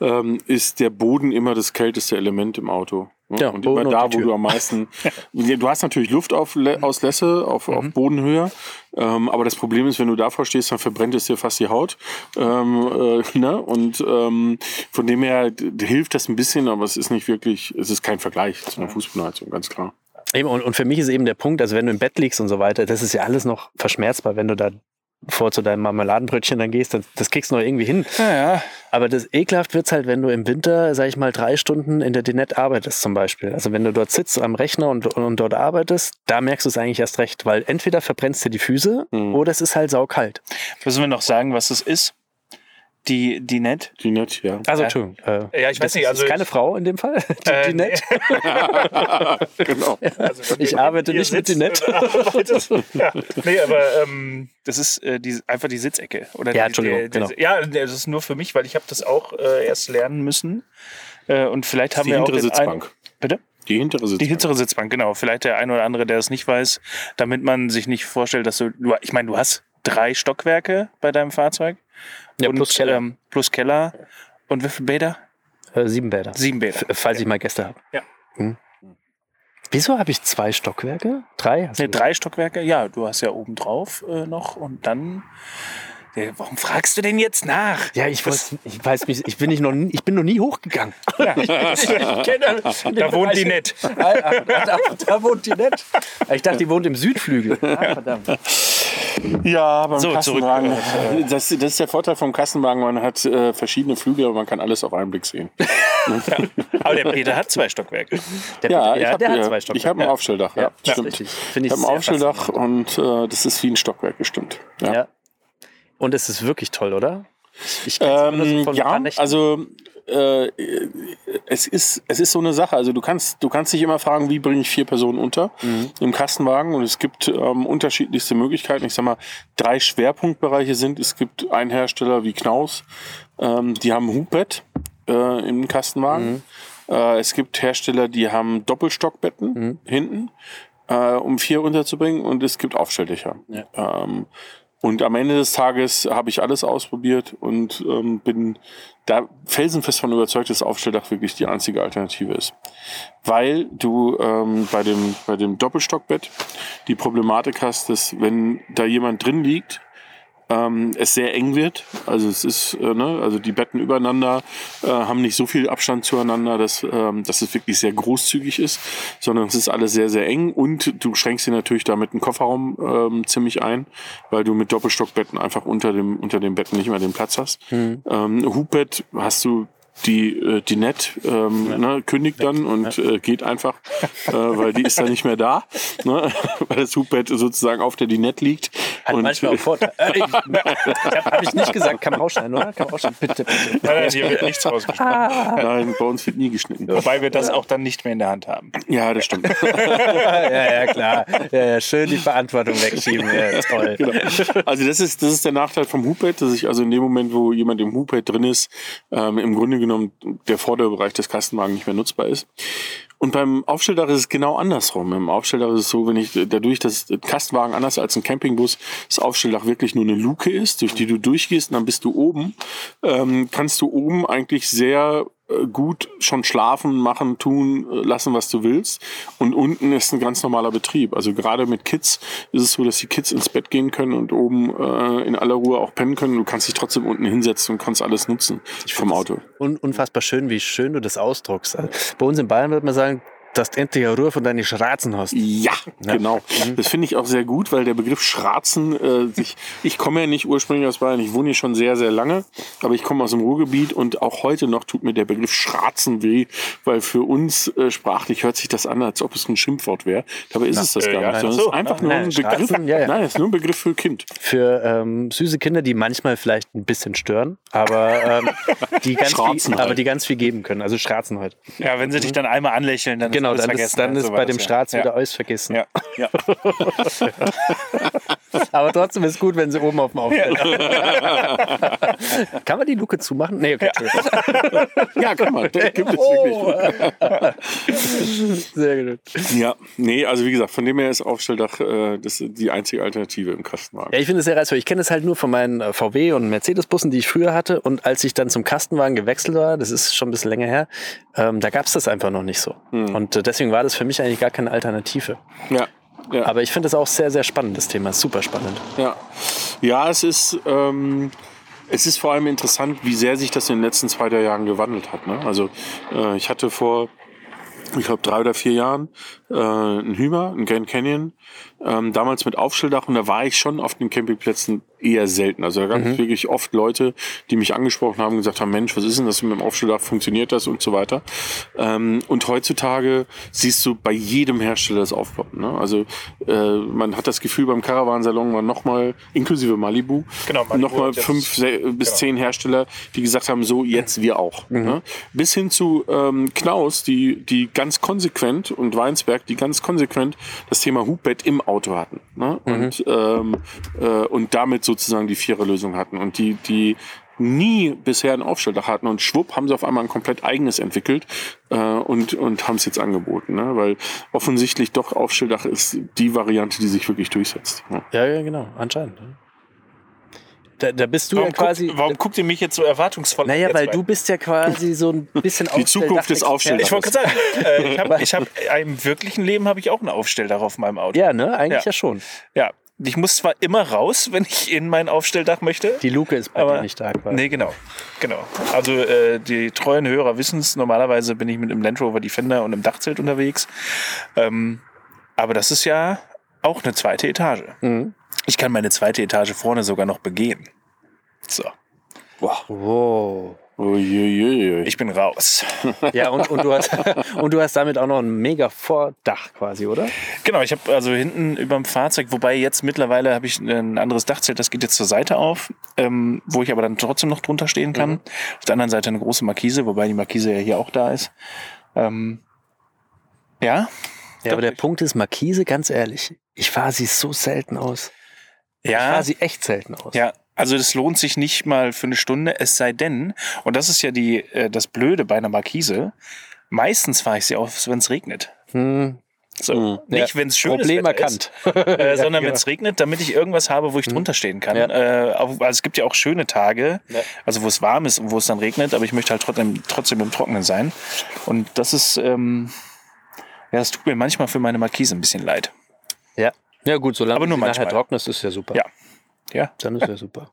ähm, ist der Boden immer das kälteste Element im Auto. Ne? Ja, und Boden immer und da, die wo du am meisten. Du hast natürlich Luftauslässe auf, auf Bodenhöhe, ähm, aber das Problem ist, wenn du davor stehst, dann verbrennt es dir fast die Haut. Ähm, äh, ne? Und ähm, von dem her hilft das ein bisschen, aber es ist nicht wirklich, es ist kein Vergleich zu einer Fußbodenheizung, ganz klar. Eben, und, und für mich ist eben der Punkt, also wenn du im Bett liegst und so weiter, das ist ja alles noch verschmerzbar, wenn du da vor zu deinem Marmeladenbrötchen dann gehst, das, das kriegst du noch irgendwie hin. Ja, ja. Aber das ekelhaft wird's halt, wenn du im Winter, sag ich mal, drei Stunden in der Dinette arbeitest zum Beispiel. Also wenn du dort sitzt am Rechner und, und, dort arbeitest, da merkst du es eigentlich erst recht, weil entweder verbrennst du die Füße Mhm. oder es ist halt saukalt. Müssen wir noch sagen, was das ist? Die, die Net? Die nett, ja. Also, Ja. Entschuldigung. Äh, Ja, ich weiß nicht, also ist keine ich- Frau in dem Fall, die Äh, Dinette. genau. Ich arbeite nicht mit Dinette. ja. Nee, aber ähm, das ist äh, die, einfach die Sitzecke. Oder Ja, die, Entschuldigung, die, die, genau. Ja, das ist nur für mich, weil ich habe das auch äh, erst lernen müssen. Äh, und vielleicht haben Die wir auch hintere den Sitzbank. Ein, bitte? Die hintere Sitzbank. Die hintere Sitzbank, genau. Vielleicht der ein oder andere, der es nicht weiß, damit man sich nicht vorstellt, dass du, du ich meine, du hast drei Stockwerke bei deinem Fahrzeug. Ja, plus Keller. Ähm, plus Keller. Und wie viele Bäder? Äh, sieben Bäder. Sieben Bäder. F- Falls ich mal Gäste habe. Ja. Hm. Wieso habe ich zwei Stockwerke? Drei? Hast Ne, du- drei Stockwerke, ja, du hast ja oben drauf äh, noch und dann. Ja, warum fragst du denn jetzt nach? Ja, ich weiß, ich weiß mich, ich bin, nicht noch, nie- ich bin noch nie hochgegangen. Ja. da wohnt die nett. da, da, da wohnt die nett. Ich dachte, die wohnt im Südflügel. Ah, verdammt. Ja, beim So, Kassenwagen. Das, das ist der Vorteil vom Kassenwagen. Man hat äh, verschiedene Flügel, aber man kann alles auf einen Blick sehen. Aber der Peter hat zwei Stockwerke. Der, Ja, ich ja, habe der hat äh, zwei Stockwerke. ich hab ein Aufstelldach. Ja, Ja, stimmt. Ich ich habe ein Aufstelldach und äh, das ist wie ein Stockwerk bestimmt. Ja. Ja. Und es ist wirklich toll, oder? Ich so Ähm, von ein ja, also äh, es ist es ist so eine Sache. Also du kannst du kannst dich immer fragen, wie bringe ich vier Personen unter Mhm. im Kastenwagen und es gibt ähm, unterschiedlichste Möglichkeiten. Ich sag mal, drei Schwerpunktbereiche sind. Es gibt einen Hersteller wie Knaus, ähm, die haben ein Hubbett äh, im Kastenwagen. Mhm. Äh, es gibt Hersteller, die haben Doppelstockbetten Mhm. hinten, äh, um vier unterzubringen und es gibt Aufstelldächer. Ähm, und am Ende des Tages habe ich alles ausprobiert und ähm, bin da felsenfest von überzeugt, dass Aufstelldach wirklich die einzige Alternative ist. Weil du ähm, bei, dem, bei dem Doppelstockbett die Problematik hast, dass wenn da jemand drin liegt, ähm, es sehr eng wird. Also es ist, äh, ne, also die Betten übereinander äh, haben nicht so viel Abstand zueinander, dass, ähm, dass es wirklich sehr großzügig ist, sondern es ist alles sehr, sehr eng und du schränkst dir natürlich damit den Kofferraum ähm, ziemlich ein, weil du mit Doppelstockbetten einfach unter dem, unter dem Betten nicht mehr den Platz hast. Ähm, Hubbett hast du die, äh, die Net ähm, ne, kündigt dann und äh, geht einfach, äh, weil die ist dann nicht mehr da, ne, weil das Hubbett sozusagen auf der Dinette liegt. Hat und manchmal auch Vorteile. Äh, ich habe hab ich nicht gesagt, kann man rausschneiden, oder? Kann man rausschneiden, bitte, bitte. Nein, hier wird nichts rausgeschnitten. Nein, bei uns wird nie geschnitten. Wobei wir das auch dann nicht mehr in der Hand haben. Ja, das stimmt. Ja, ja, klar. Ja, ja, schön die Verantwortung wegschieben. Ja, toll. Also das ist, das ist der Nachteil vom Hubbett, dass ich also in dem Moment, wo jemand im Hubbett drin ist, ähm, im Grunde genommen der Vorderbereich des Kastenwagens nicht mehr nutzbar ist. Und beim Aufstelldach ist es genau andersrum. Im Aufstelldach ist es so, wenn ich dadurch, dass Kastenwagen anders als ein Campingbus das Aufstelldach wirklich nur eine Luke ist, durch die du durchgehst und dann bist du oben, ähm, kannst du oben eigentlich sehr äh, gut schon schlafen, machen, tun, äh, lassen, was du willst. Und unten ist ein ganz normaler Betrieb. Also gerade mit Kids ist es so, dass die Kids ins Bett gehen können und oben äh, in aller Ruhe auch pennen können. Du kannst dich trotzdem unten hinsetzen und kannst alles nutzen vom Auto. Un unfassbar schön, wie schön du das ausdruckst. Also, bei uns in Bayern würde man sagen, dass du endlich eine Ruhe von deinen Schratzen hast. Ja, genau. Das finde ich auch sehr gut, weil der Begriff Schratzen, äh, sich, ich komme ja nicht ursprünglich aus Bayern, ich wohne hier schon sehr, sehr lange, aber ich komme aus dem Ruhrgebiet und auch heute noch tut mir der Begriff Schratzen weh, weil für uns äh, sprachlich hört sich das an, als ob es ein Schimpfwort wäre. Dabei ist es das äh, gar ja, nicht, sondern es so. ist einfach nur Nein, ein Begriff. Schratzen, ja, ja. Nein, es ist nur ein Begriff für Kind. Für ähm, süße Kinder, die manchmal vielleicht ein bisschen stören, aber, ähm, die, ganz Schratzen viel, halt. aber die ganz viel geben können. Also Schratzen halt. Ja, wenn sie dich dann einmal anlächeln, dann Genau, dann ist, dann Ja, ist bei dem ja. Straß ja. wieder alles vergessen. Ja, ja. Aber trotzdem ist gut, wenn sie oben auf dem Aufsteller. Kann man die Luke zumachen? Nee, okay. Entschuldigung. Ja, kann man. Das gibt es Oh. wirklich. Sehr gut. Ja, nee, also wie gesagt, von dem her ist Aufstelldach äh, das ist die einzige Alternative im Kastenwagen. Ja, ich finde es sehr reizvoll. Ich kenne es halt nur von meinen äh, VW und Mercedes-Bussen, die ich früher hatte. Und als ich dann zum Kastenwagen gewechselt war, das ist schon ein bisschen länger her, ähm, da gab es das einfach noch nicht so. Und äh, deswegen war das für mich eigentlich gar keine Alternative. Ja. Ja. Aber ich finde das auch sehr, sehr spannend, das Thema. Super spannend. Ja, ja es, ist, ähm, es ist vor allem interessant, wie sehr sich das in den letzten zwei, drei Jahren gewandelt hat. Ne? Also äh, ich hatte vor, ich glaube, drei oder vier Jahren äh, einen Hümer, einen Grand Canyon, ähm, damals mit Aufstelldach und da war ich schon auf den Campingplätzen eher selten. Also da gab es wirklich oft Leute, die mich angesprochen haben und gesagt haben, Mensch, was ist denn das mit dem Aufstelldach, funktioniert das und so weiter. Ähm, und heutzutage siehst du bei jedem Hersteller das aufploppen. Ne? Also äh, man hat das Gefühl, beim Caravan-Salon waren nochmal, inklusive Malibu, Genau, Malibu nochmal fünf se- bis genau. zehn Hersteller, die gesagt haben, so jetzt wir auch. Ne? Bis hin zu ähm, Knaus, die, die ganz konsequent und Weinsberg, die ganz konsequent das Thema Hubbett im Auto hatten. Ne? Und, ähm, äh, und damit sozusagen die Viererlösung hatten. Und die, die nie bisher ein Aufstelldach hatten und schwupp haben sie auf einmal ein komplett eigenes entwickelt äh, und, und haben es jetzt angeboten. Ne? Weil offensichtlich doch Aufstelldach ist die Variante, die sich wirklich durchsetzt. Ne? Ja, ja, genau. Anscheinend. da, da bist du Warum, ja quasi. guckt, warum guckt ihr mich jetzt so erwartungsvoll an? naja, weil beide? du bist ja quasi so ein bisschen Die Zukunft des Aufstelldach- Ich wollte gerade sagen, äh, ich habe ich hab, im wirklichen Leben habe ich auch einen Aufstelldach auf meinem Auto. Ja, ne? Eigentlich Ja. ja, schon. Ja. Ich muss zwar immer raus, wenn ich in mein Aufstelldach möchte. Die Luke ist bei Aber- dir nicht da. Quasi. Nee, genau. genau. Also äh, die treuen Hörer wissen es, normalerweise bin ich mit einem Land Rover Defender und einem Dachzelt unterwegs. Ähm, aber das ist ja auch eine zweite Etage. Mhm. Ich kann meine zweite Etage vorne sogar noch begehen. So, Wow. Uiuiui. ich bin raus. Ja, und, und, du hast, und du hast damit auch noch ein mega Vordach quasi, oder? Genau, ich habe also hinten über dem Fahrzeug, wobei jetzt mittlerweile habe ich ein anderes Dachzelt, das geht jetzt zur Seite auf, ähm, wo ich aber dann trotzdem noch drunter stehen kann. Mhm. Auf der anderen Seite eine große Markise, wobei die Markise ja hier auch da ist. Ähm, ja, Ja, aber der Punkt ist, Markise, ganz ehrlich, ich fahre sie so selten aus. Ich ja, fahre sie echt selten aus. ja. Also das lohnt sich nicht mal für eine Stunde, es sei denn, und das ist ja die, äh, das Blöde bei einer Markise, meistens fahre ich sie auf, wenn es regnet. Hm, So, Mhm. nicht Ja, wenn es schönes Problem Wetter erkannt. ist, äh, sondern genau. wenn es regnet, damit ich irgendwas habe, wo ich drunter stehen kann. Ja. Äh, auch, also es gibt ja auch schöne Tage, Ja. also wo es warm ist und wo es dann regnet, aber ich möchte halt trotzdem, trotzdem im Trockenen sein. Und das ist, ähm, ja, das tut mir manchmal für meine Markise ein bisschen leid. Ja. Ja, gut, solange Aber nur nachher manchmal. trocken ist, ist ja super. Ja. Ja. Dann ist ja super.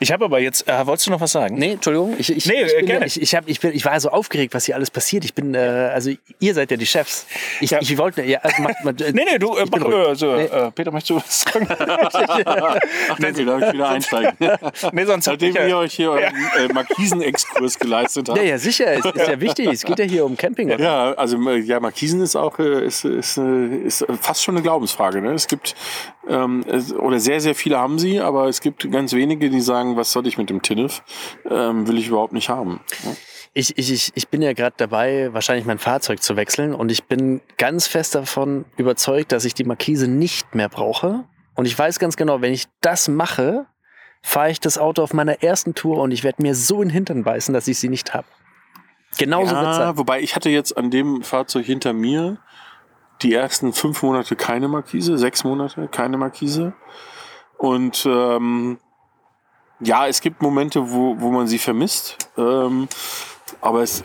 Ich habe aber jetzt, äh, wolltest du noch was sagen? Nee, Entschuldigung. Ich, ich, Nee, ich, äh, bin, ja- gerne. ich, ich, hab, ich, bin, ich war so aufgeregt, was hier alles passiert. Ich bin, äh, also ihr seid ja die Chefs. Ich, Ja. ich wollte, ja, also macht, mal- Nee, nee, du, äh, mach, ruhig. äh, so, Nee. äh, Peter, möchtest du was sagen? Ach, danke, darf ich wieder einsteigen. nee, sonst Nachdem ich ja- ihr euch hier euren äh, Markisen-Exkurs geleistet habt. Ja, ja, sicher, es ist ja wichtig. Es geht ja hier um Camping. oder? Ja, also äh, ja, Markisen ist auch äh, ist, ist, äh, ist fast schon eine Glaubensfrage. Ne? Es gibt ähm, oder sehr sehr viele haben sie, aber es gibt ganz wenige, die sagen, was soll ich mit dem Tinnef? Ähm, will ich überhaupt nicht haben. ne? Ich, ich, ich, bin ja gerade dabei, wahrscheinlich mein Fahrzeug zu wechseln und ich bin ganz fest davon überzeugt, dass ich die Markise nicht mehr brauche. Und ich weiß ganz genau, wenn ich das mache, fahre ich das Auto auf meiner ersten Tour und ich werde mir so in den Hintern beißen, dass ich sie nicht habe. Genauso Ja, sein. wobei ich hatte jetzt an dem Fahrzeug hinter mir die ersten fünf Monate keine Markise, sechs Monate keine Markise. Und ähm, ja, es gibt Momente, wo, wo man sie vermisst. Ähm, aber es,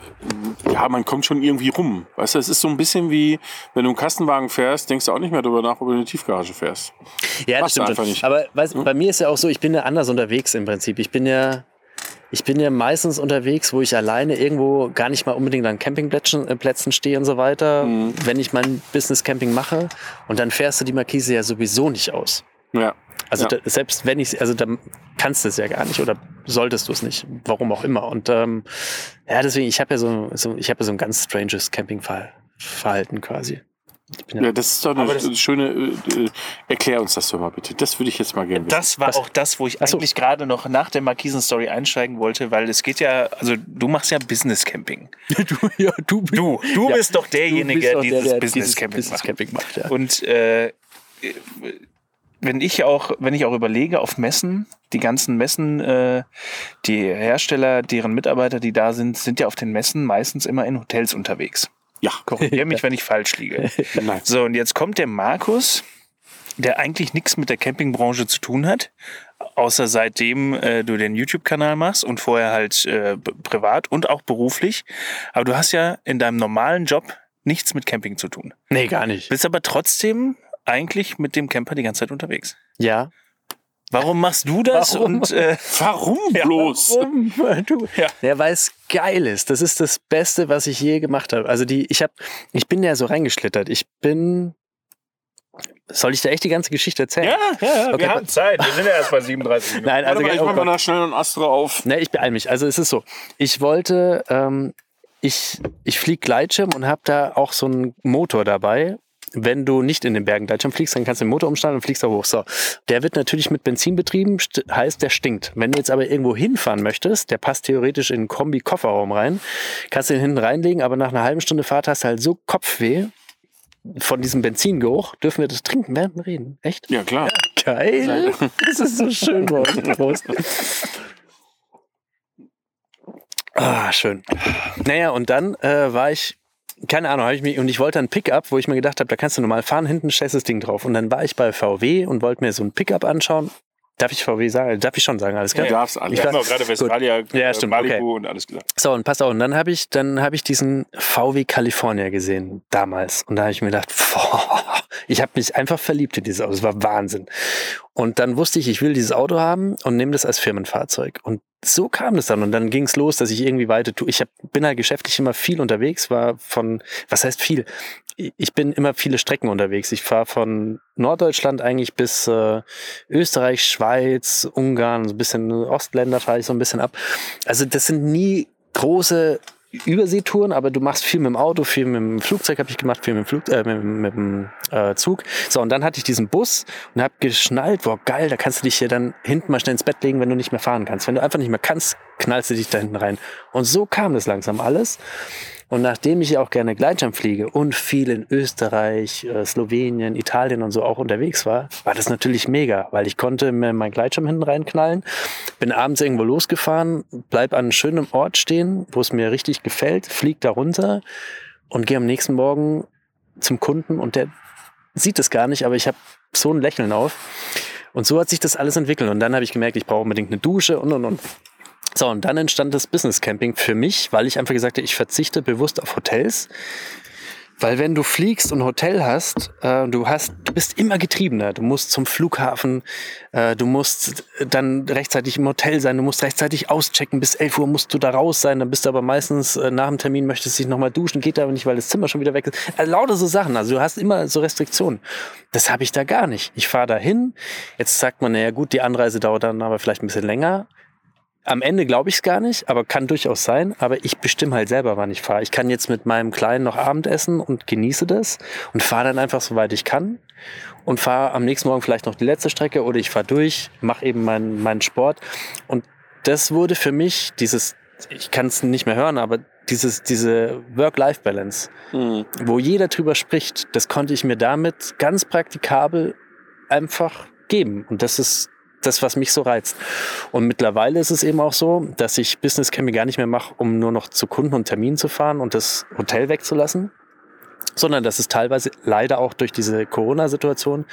ja, man kommt schon irgendwie rum. Weißt du, es ist so ein bisschen wie, wenn du einen Kastenwagen fährst, denkst du auch nicht mehr darüber nach, ob du in eine Tiefgarage fährst. Ja, das Machst stimmt einfach nicht. Aber weißt, bei mir ist ja auch so, ich bin ja anders unterwegs im Prinzip. Ich bin ja, ich bin ja meistens unterwegs, wo ich alleine irgendwo gar nicht mal unbedingt an Campingplätzen äh, Plätzen stehe und so weiter, Mhm. wenn ich mein Business Camping mache. Und dann fährst du die Markise ja sowieso nicht aus. Ja. Also Ja. da, selbst wenn ich, also da kannst du es ja gar nicht oder solltest du es nicht, warum auch immer. Und ähm, ja, deswegen, ich habe ja so, so, ich habe ja so ein ganz stranges Campingverhalten quasi. Ja, Ja, das ist doch eine das- schöne. Äh, äh, erklär uns das doch mal bitte. Das würde ich jetzt mal gerne wissen. Das war Was? auch das, wo ich Ach so. eigentlich gerade noch nach der Markisen-Story einsteigen wollte, weil es geht ja, also du machst ja Business Camping. du, ja, du, Du, du Ja, bist doch derjenige, bist der doch dieses der Business dieses Camping Business macht. Camping macht. Ja. Und äh, wenn ich auch, wenn ich auch überlege auf Messen, die ganzen Messen, äh, die Hersteller, deren Mitarbeiter, die da sind, sind ja auf den Messen meistens immer in Hotels unterwegs. Ja, Korrigiere mich, wenn ich falsch liege. Nein. So, und jetzt kommt der Markus, der eigentlich nichts mit der Campingbranche zu tun hat, außer seitdem äh, du den YouTube-Kanal machst und vorher halt äh, privat und auch beruflich. Aber du hast ja in deinem normalen Job nichts mit Camping zu tun. Nee, gar nicht. Bist aber trotzdem eigentlich mit dem Camper die ganze Zeit unterwegs. Ja. Warum machst du das? Warum? Und äh, Warum bloß? Warum? Du, Ja. ja, weil es geil ist. Das ist das Beste, was ich je gemacht habe. Also die, ich habe, ich bin ja so reingeschlittert. Ich bin. Soll ich da echt die ganze Geschichte erzählen? ja, ja, Okay. wir haben Zeit. Wir sind ja erst bei 37 Minuten. Nein, also Warte mal, ich oh mach mal da schnell einen Astra auf. Ne, ich beeil mich. Also es ist so. Ich wollte, ähm, ich, ich fliege Gleitschirm und habe da auch so einen Motor dabei. Wenn du nicht in den Bergen Gleitschirm fliegst, dann kannst du den Motor umschneiden und fliegst da hoch. So. Der wird natürlich mit Benzin betrieben, heißt, der stinkt. Wenn du jetzt aber irgendwo hinfahren möchtest, der passt theoretisch in den Kombi-Kofferraum rein, kannst du den hinten reinlegen, aber nach einer halben Stunde Fahrt hast du halt so Kopfweh von diesem Benzingeruch. Dürfen wir das trinken während wir reden? Echt? Ja, klar. Geil. Das ist so schön bei uns. Prost. Ah, schön. Naja, und dann äh, war ich, keine Ahnung, habe ich mich, und ich wollte ein Pickup, wo ich mir gedacht habe, da kannst du normal fahren, hinten stellst das Ding drauf. Und dann war ich bei VW und wollte mir so ein Pickup anschauen. Darf ich VW sagen? Darf ich schon sagen, alles klar? Du darfst alles. Ich haben auch gerade Westfalia, Ja, äh, stimmt, Malibu okay. und alles gesagt. So, und pass auf, und dann habe ich, dann habe ich diesen VW California gesehen, damals. Und da habe ich mir gedacht, boah, ich habe mich einfach verliebt in dieses Auto. Es war Wahnsinn. Und dann wusste ich, ich will dieses Auto haben und nehme das als Firmenfahrzeug. Und so kam das dann. Und dann ging es los, dass ich irgendwie weiter tue. Ich hab, bin halt geschäftlich immer viel unterwegs, war von, was heißt viel? Ich bin immer viele Strecken unterwegs. Ich fahre von Norddeutschland eigentlich bis äh, Österreich, Schweiz, Ungarn, so ein bisschen Ostländer fahre ich so ein bisschen ab. Also das sind nie große Überseetouren, aber du machst viel mit dem Auto, viel mit dem Flugzeug habe ich gemacht, viel mit dem, Flug, äh, mit, mit dem äh, Zug. So, und dann hatte ich diesen Bus und habe geschnallt, boah, geil, da kannst du dich hier dann hinten mal schnell ins Bett legen, wenn du nicht mehr fahren kannst. Wenn du einfach nicht mehr kannst, knallst du dich da hinten rein. Und so kam das langsam alles. Und nachdem ich ja auch gerne Gleitschirm fliege und viel in Österreich, äh, Slowenien, Italien und so auch unterwegs war, war das natürlich mega, weil ich konnte mir meinen Gleitschirm hinten reinknallen, bin abends irgendwo losgefahren, bleib an einem schönen Ort stehen, wo es mir richtig gefällt, flieg da runter und gehe am nächsten Morgen zum Kunden und der sieht es gar nicht, aber ich habe so ein Lächeln auf. Und so hat sich das alles entwickelt. Und dann habe ich gemerkt, ich brauche unbedingt eine Dusche und und und. So, und dann entstand das Business Camping für mich, weil ich einfach gesagt habe, ich verzichte bewusst auf Hotels. Weil wenn du fliegst und Hotel hast, äh, du hast, du bist immer getriebener. Du musst zum Flughafen, äh, du musst dann rechtzeitig im Hotel sein, du musst rechtzeitig auschecken, bis 11 Uhr musst du da raus sein, dann bist du aber meistens äh, nach dem Termin, möchtest dich nochmal duschen, geht aber nicht, weil das Zimmer schon wieder weg ist. Also lauter so Sachen, also du hast immer so Restriktionen. Das habe ich da gar nicht. Ich fahre da hin, jetzt sagt man, naja gut, die Anreise dauert dann aber vielleicht ein bisschen länger. Am Ende glaube ich es gar nicht, aber kann durchaus sein. Aber ich bestimme halt selber, wann ich fahre. Ich kann jetzt mit meinem Kleinen noch Abendessen und genieße das und fahre dann einfach so weit ich kann und fahre am nächsten Morgen vielleicht noch die letzte Strecke oder ich fahre durch, mache eben meinen meinen Sport. Und das wurde für mich dieses, ich kann es nicht mehr hören, aber dieses, diese Work-Life-Balance, wo jeder drüber spricht, das konnte ich mir damit ganz praktikabel einfach geben. Und das ist das, was mich so reizt. Und mittlerweile ist es eben auch so, dass ich Business Camping gar nicht mehr mache, um nur noch zu Kunden und Terminen zu fahren und das Hotel wegzulassen, sondern das ist teilweise leider auch durch diese Corona-Situation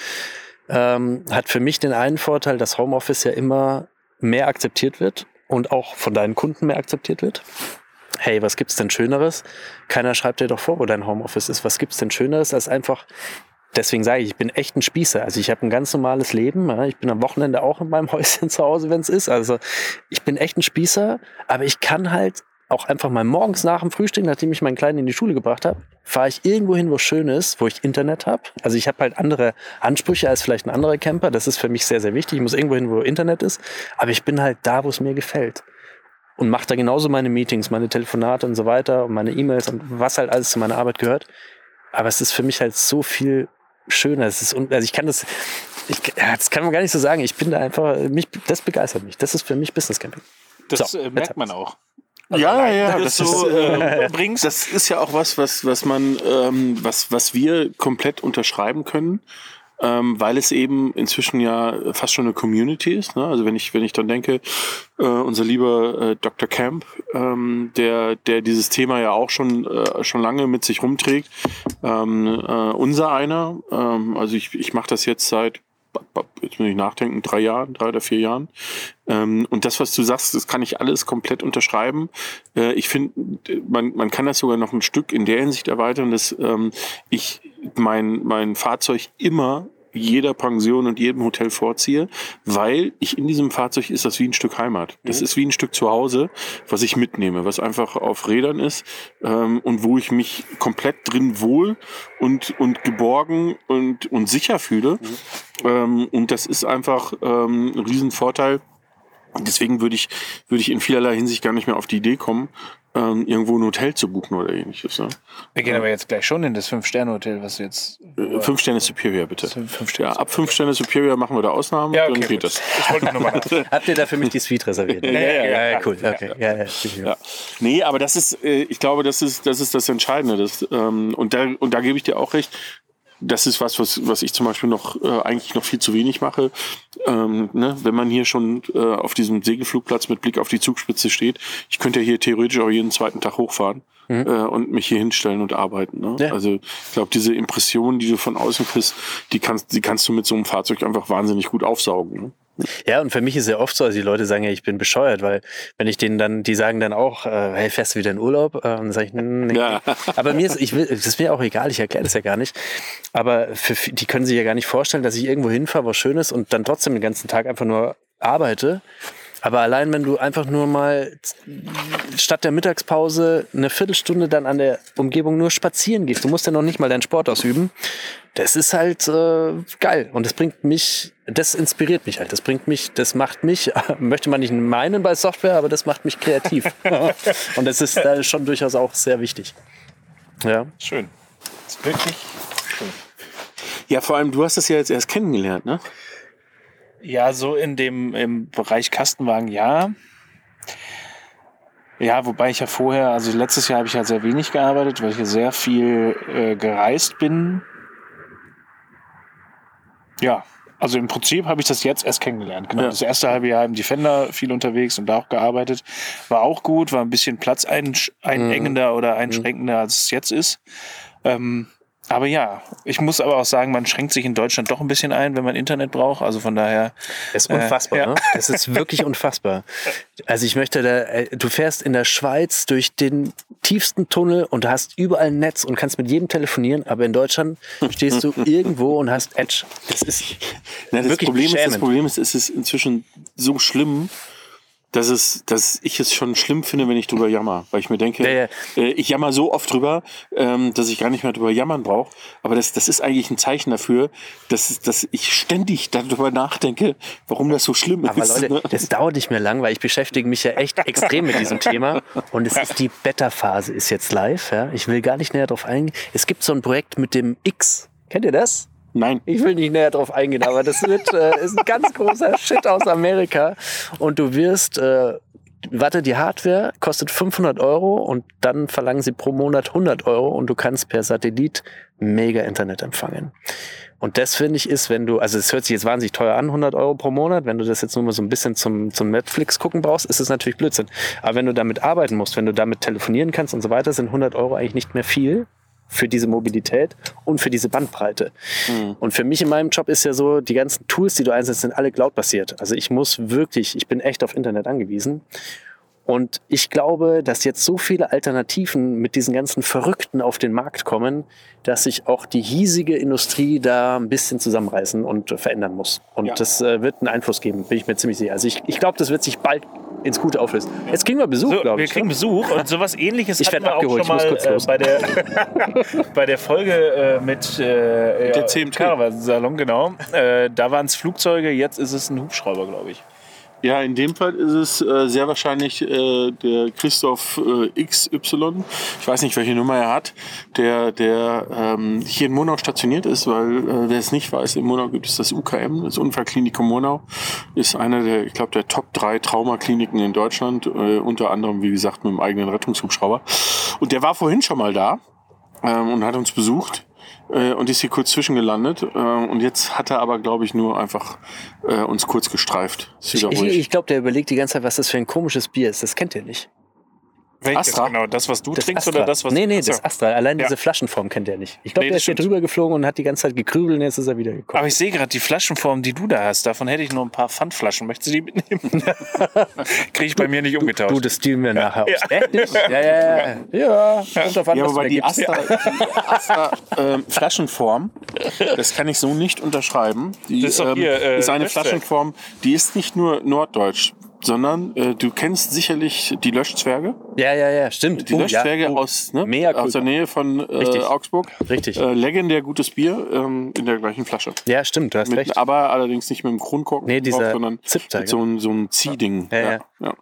ähm, hat für mich den einen Vorteil, dass Homeoffice ja immer mehr akzeptiert wird und auch von deinen Kunden mehr akzeptiert wird. Hey, was gibt's denn Schöneres? Keiner schreibt dir doch vor, wo dein Homeoffice ist. Was gibt's denn Schöneres, als einfach Deswegen sage ich, ich bin echt ein Spießer. Also ich habe ein ganz normales Leben. Ich bin am Wochenende auch in meinem Häuschen zu Hause, wenn es ist. Also ich bin echt ein Spießer, aber ich kann halt auch einfach mal morgens nach dem Frühstück, nachdem ich meinen Kleinen in die Schule gebracht habe, fahre ich irgendwo hin, wo schön ist, wo ich Internet habe. Also ich habe halt andere Ansprüche als vielleicht ein anderer Camper. Das ist für mich sehr, sehr wichtig. Ich muss irgendwo hin, wo Internet ist. Aber ich bin halt da, wo es mir gefällt. Und mache da genauso meine Meetings, meine Telefonate und so weiter und meine E-Mails und was halt alles zu meiner Arbeit gehört. Aber es ist für mich halt so viel schöner. Es ist, un- also ich kann das, ich, ja, das kann man gar nicht so sagen. Ich bin da einfach, mich, das begeistert mich. Das ist für mich Business Camping. Das So, äh, merkt man auch. Ja, ja, das das ist, so äh, äh, bringst. das ist ja auch was, was, was man, ähm, was, was wir komplett unterschreiben können, ähm, weil es eben inzwischen ja fast schon eine Community ist. Ne? Also wenn ich, wenn ich dann denke, äh, unser lieber äh, Dr. Camp, ähm, der, der dieses Thema ja auch schon, äh, schon lange mit sich rumträgt, ähm, äh, unser einer, ähm, also ich, ich mache das jetzt seit jetzt muss ich nachdenken, drei Jahren, drei oder vier Jahren. Ähm, und das, was du sagst, das kann ich alles komplett unterschreiben. Äh, ich finde, man, man kann das sogar noch ein Stück in der Hinsicht erweitern, dass ähm, ich mein, mein Fahrzeug immer jeder Pension und jedem Hotel vorziehe, weil ich in diesem Fahrzeug ist das wie ein Stück Heimat. Das ist wie ein Stück Zuhause, was ich mitnehme, was einfach auf Rädern ist ähm, und wo ich mich komplett drin wohl und, und geborgen und, und sicher fühle. Ähm, und das ist einfach ähm, ein Riesenvorteil. Deswegen würde ich, würde ich in vielerlei Hinsicht gar nicht mehr auf die Idee kommen, ähm, irgendwo ein Hotel zu buchen oder ähnliches. Ne? Wir gehen aber jetzt gleich schon in das Fünf-Sterne-Hotel, was du jetzt. Äh, Fünf Sterne Superior, bitte. Fünf Sterne Ja, ab fünf Sterne Superior machen wir da Ausnahmen, Ja, dann okay. geht gut. das. Ich wollte nur mal. Habt ihr da für mich die Suite reserviert? ja, ja, ja. cool. Okay. Ja, ja, Ja. Nee, aber das ist, äh, ich glaube, das ist, das ist das Entscheidende. Das, ähm, und, da, und da gebe ich dir auch recht. Das ist was, was, was ich zum Beispiel noch äh, eigentlich noch viel zu wenig mache. Ähm, ne? Wenn man hier schon äh, auf diesem Segelflugplatz mit Blick auf die Zugspitze steht, ich könnte ja hier theoretisch auch jeden zweiten Tag hochfahren äh, und mich hier hinstellen und arbeiten. Ne? Ja. Also ich glaube, diese Impressionen, die du von außen kriegst, die kannst, die kannst du mit so einem Fahrzeug einfach wahnsinnig gut aufsaugen. Ne? Ja, und für mich ist ja oft so, also die Leute sagen ja, ich bin bescheuert, weil wenn ich denen dann, die sagen dann auch, äh, hey, fährst du wieder in Urlaub? Äh, dann sage ich, nee. Ja. Aber mir ist, ich will, das ist mir auch egal, ich erkläre das ja gar nicht. Aber für, die können sich ja gar nicht vorstellen, dass ich irgendwo hinfahre, was schön ist und dann trotzdem den ganzen Tag einfach nur arbeite. Aber allein wenn du einfach nur mal statt der Mittagspause eine Viertelstunde dann an der Umgebung nur spazieren gehst, du musst ja noch nicht mal deinen Sport ausüben, das ist halt äh, geil. Und das bringt mich, das inspiriert mich halt. Das bringt mich, das macht mich, möchte man nicht meinen bei Software, aber das macht mich kreativ. Und das ist da schon durchaus auch sehr wichtig. Ja. Schön. Das ist wirklich Ja, vor allem, du hast das ja jetzt erst kennengelernt, ne? Ja, so in dem im Bereich Kastenwagen, ja. Ja, wobei ich ja vorher, also letztes Jahr habe ich ja sehr wenig gearbeitet, weil ich ja sehr viel äh, gereist bin. Ja, also im Prinzip habe ich das jetzt erst kennengelernt. Genau. Ja. Das erste halbe Jahr im Defender viel unterwegs und da auch gearbeitet. War auch gut, war ein bisschen platzeinengender oder einschränkender, als es jetzt ist. Ähm, aber ja, ich muss aber auch sagen, man schränkt sich in Deutschland doch ein bisschen ein, wenn man Internet braucht. Also von daher, Das ist unfassbar, Äh, ja. ne? Das ist wirklich unfassbar. Also ich möchte da, äh, du fährst in der Schweiz durch den tiefsten Tunnel und hast überall ein Netz und kannst mit jedem telefonieren, aber in Deutschland stehst du irgendwo und hast Edge. Das ist Na, das, Wirklich Problem ist, das. Problem ist, es ist inzwischen so schlimm, dass, es, dass ich es schon schlimm finde, wenn ich drüber jammer. Weil ich mir denke, Ja, Äh, ich jammer so oft drüber, ähm, dass ich gar nicht mehr drüber jammern brauche. Aber das, das ist eigentlich ein Zeichen dafür, dass, dass ich ständig darüber nachdenke, warum das so schlimm Aber ist. Leute, ne? das dauert nicht mehr lang, weil ich beschäftige mich ja echt extrem mit diesem Thema. Und es ist die Beta-Phase ist jetzt live. Ja? Ich will gar nicht näher drauf eingehen. Es gibt so ein Projekt mit dem X. Kennt ihr das? Nein. Ich will nicht näher drauf eingehen, aber das wird, äh, ist ein ganz großer Shit aus Amerika. Und du wirst, äh, warte, die Hardware kostet 500 Euro und dann verlangen sie pro Monat 100 Euro und du kannst per Satellit mega Internet empfangen. Und das finde ich ist, wenn du, also es hört sich jetzt wahnsinnig teuer an, 100 Euro pro Monat. Wenn du das jetzt nur mal so ein bisschen zum, zum Netflix gucken brauchst, ist es natürlich Blödsinn. Aber wenn du damit arbeiten musst, wenn du damit telefonieren kannst und so weiter, sind 100 Euro eigentlich nicht mehr viel für diese Mobilität und für diese Bandbreite. Und für mich in meinem Job ist ja so, die ganzen Tools, die du einsetzt, sind alle cloud-basiert. Also ich muss wirklich, ich bin echt auf Internet angewiesen. Und ich glaube, dass jetzt so viele Alternativen mit diesen ganzen Verrückten auf den Markt kommen, dass sich auch die hiesige Industrie da ein bisschen zusammenreißen und verändern muss. Und Ja. das äh, wird einen Einfluss geben, bin ich mir ziemlich sicher. Also ich, ich glaube, das wird sich bald ins Gute auflösen. Jetzt kriegen wir Besuch, So, glaube wir ich. kriegen ne? Besuch und sowas ähnliches Ich hatten werd wir auch abgeholt, schon ich muss mal kurz äh, los. bei, der, bei der Folge äh, mit äh, der ja, CMT. Caravan-Salon, genau. Äh, da waren es Flugzeuge, jetzt ist es ein Hubschrauber, glaube ich. Ja, in dem Fall ist es äh, sehr wahrscheinlich äh, der Christoph äh, XY. Ich weiß nicht, welche Nummer er hat, der, der ähm, hier in Monau stationiert ist, weil äh, wer es nicht weiß, in Monau gibt es das UKM, das Unfallklinikum Monau. Ist einer der, ich glaube, der Top 3 Traumakliniken in Deutschland, äh, unter anderem, wie gesagt, mit dem eigenen Rettungshubschrauber. Und der war vorhin schon mal da ähm, und hat uns besucht äh, und ist hier kurz zwischengelandet. Äh, und jetzt hat er aber, glaube ich, nur einfach äh, uns kurz gestreift. Ist Ich, ich, ich glaube, der überlegt die ganze Zeit, was das für ein komisches Bier ist. Das kennt ihr nicht. Welches Astra? genau? Das, was du Das trinkst Astra. oder das, was Nee, nee, Achso. das Astra. Allein Ja. diese Flaschenform kennt er nicht. Ich glaube, Nee, der ist hier drüber geflogen und hat die ganze Zeit gekrübelt und jetzt ist er wieder gekommen. Aber ich sehe gerade die Flaschenform, die du da hast. Davon hätte ich nur ein paar Pfandflaschen. Möchtest du die mitnehmen? Kriege ich bei mir nicht umgetauscht. Du, das dealen wir nachher. Ja. Echt nicht? Ja, ja, ja. Ja, kommt drauf an, Ja, du da die gibst. Astra, die Astra ähm, Flaschenform, das kann ich so nicht unterschreiben. Die Das ist doch hier, äh, ist eine. Flaschenform, die ist nicht nur norddeutsch, sondern äh, du kennst sicherlich die Löschzwerge. Ja, ja, ja, stimmt. Die Oh, Löschzwerge ja. Oh. aus, ne, Mea aus der. Nähe von äh, Richtig. Augsburg. Richtig. Äh, legendär gutes Bier ähm, in der gleichen Flasche. Ja, stimmt, du hast Mit, recht. aber allerdings nicht mit dem Kronkorken Nee, drauf, dieser sondern mit so, einem- so einem Ziehding. Ja, ja. ja.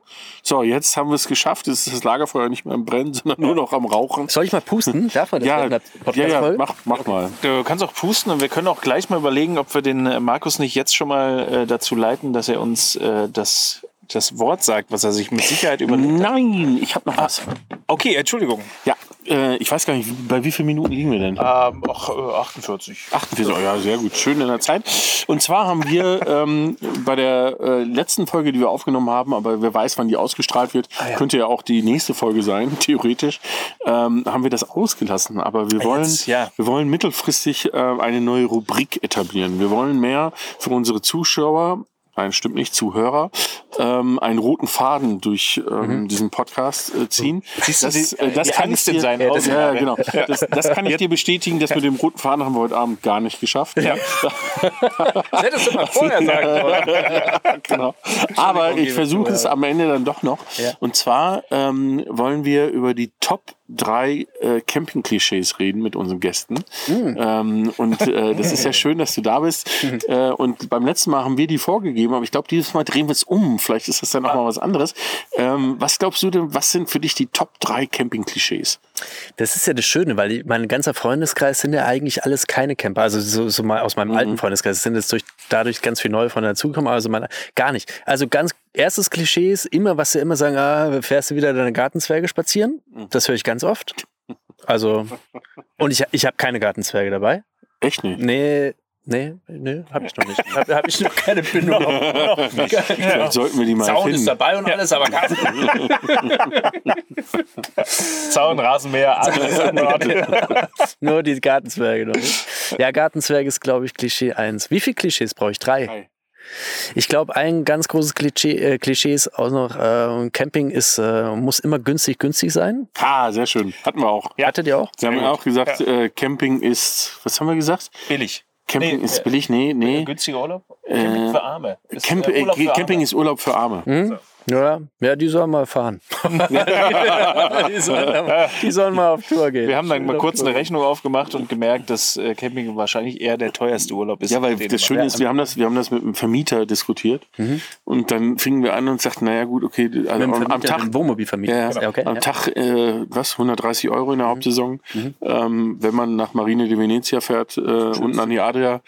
So, jetzt haben wir es geschafft. Jetzt ist das Lagerfeuer nicht mehr am Brennen, sondern nur noch am Rauchen. Soll ich mal pusten? Darf man das Ja, ja, ja Folge? mach, mach mal. Du kannst auch pusten und wir können auch gleich mal überlegen, ob wir den äh, Markus nicht jetzt schon mal äh, dazu leiten, dass er uns äh, das, das Wort sagt, was er sich mit Sicherheit überlegt hat. Nein, ich habe noch was. Okay, Entschuldigung. Ja, äh, ich weiß gar nicht, bei wie vielen Minuten liegen wir denn? Ähm, ach, äh, 48. 48, oh ja, sehr gut, schön in der Zeit. Und zwar haben wir ähm, bei der äh, letzten Folge, die wir aufgenommen haben, aber wer weiß, wann die ausgestrahlt wird, könnte ja auch die nächste Folge sein, theoretisch, ähm, haben wir das ausgelassen. Aber wir wollen, jetzt, ja. wir wollen mittelfristig äh, eine neue Rubrik etablieren. Wir wollen mehr für unsere Zuschauer nein, stimmt nicht, Zuhörer, ähm, einen roten Faden durch ähm, diesen Podcast äh, ziehen. Siehst du, das, äh, das kann ich dir, ja, Augen das, ja, genau. Das, das kann ich dir bestätigen, dass mit dem roten Faden haben wir heute Abend gar nicht geschafft. Ja. Das hättest du mal vorher sagen sollen. genau. Aber ich versuche es am Ende dann doch noch. Ja. Und zwar ähm, wollen wir über die Top drei äh, Camping-Klischees reden mit unseren Gästen. Mm. Ähm, und äh, das ist ja schön, dass du da bist. äh, und beim letzten Mal haben wir die vorgegeben, aber ich glaube, dieses Mal drehen wir es um. Vielleicht ist das dann noch mal was anderes. Ähm, was glaubst du denn, was sind für dich die Top drei Camping-Klischees? Das ist ja das Schöne, weil mein ganzer Freundeskreis sind ja eigentlich alles keine Camper. Also so, so mal aus meinem Mhm. alten Freundeskreis sind jetzt durch, dadurch ganz viele neue Freunde dazugekommen. Also meine, gar nicht. Also ganz erstes Klischee ist immer, was sie immer sagen, ah, fährst du wieder deine Gartenzwerge spazieren? Mhm. Das höre ich ganz oft. Also, und ich, ich habe keine Gartenzwerge dabei. Echt nicht? Nee, nee, nee, habe ich noch nicht. Habe hab ich noch keine Bindung. Vielleicht sollten wir die mal Zaun ist finden. dabei und alles, aber kein Zaun, Rasenmäher, alles. Nur die Gartenzwerge noch nicht. Ja, Gartenzwerge ist, glaube ich, Klischee eins. Wie viele Klischees brauche ich? Drei. Drei. Ich glaube, ein ganz großes Klischee, äh, Klischee ist auch noch, äh, Camping ist, äh, muss immer günstig, günstig sein. Ah, sehr schön. Hatten wir auch. Hattet ihr auch? Sie haben auch gesagt, äh, Camping ist, was haben wir gesagt? Billig. Camping Nee, ist äh, billig? Nee, nee. Günstiger Urlaub? Camping für Arme. Ist, Camp äh, Urlaub äh, für Camping Arme. ist Urlaub für Arme. Hm? Ja, ja, die sollen mal fahren. die, sollen, mal- die sollen mal auf Tour gehen. Wir haben dann mal kurz eine Rechnung aufgemacht und gemerkt, dass äh, Camping wahrscheinlich eher der teuerste Urlaub ist. Ja, weil das Schöne ist, wir haben das, wir haben das mit dem Vermieter diskutiert und dann fingen wir an und sagten, naja gut, okay, also am, am Tag, Wohnmobilvermieter. ja, Ja, okay, am ja. Tag, äh, was, 130 Euro in der Hauptsaison. Ähm, wenn man nach Marine de Venezia fährt, äh, unten an die Adria,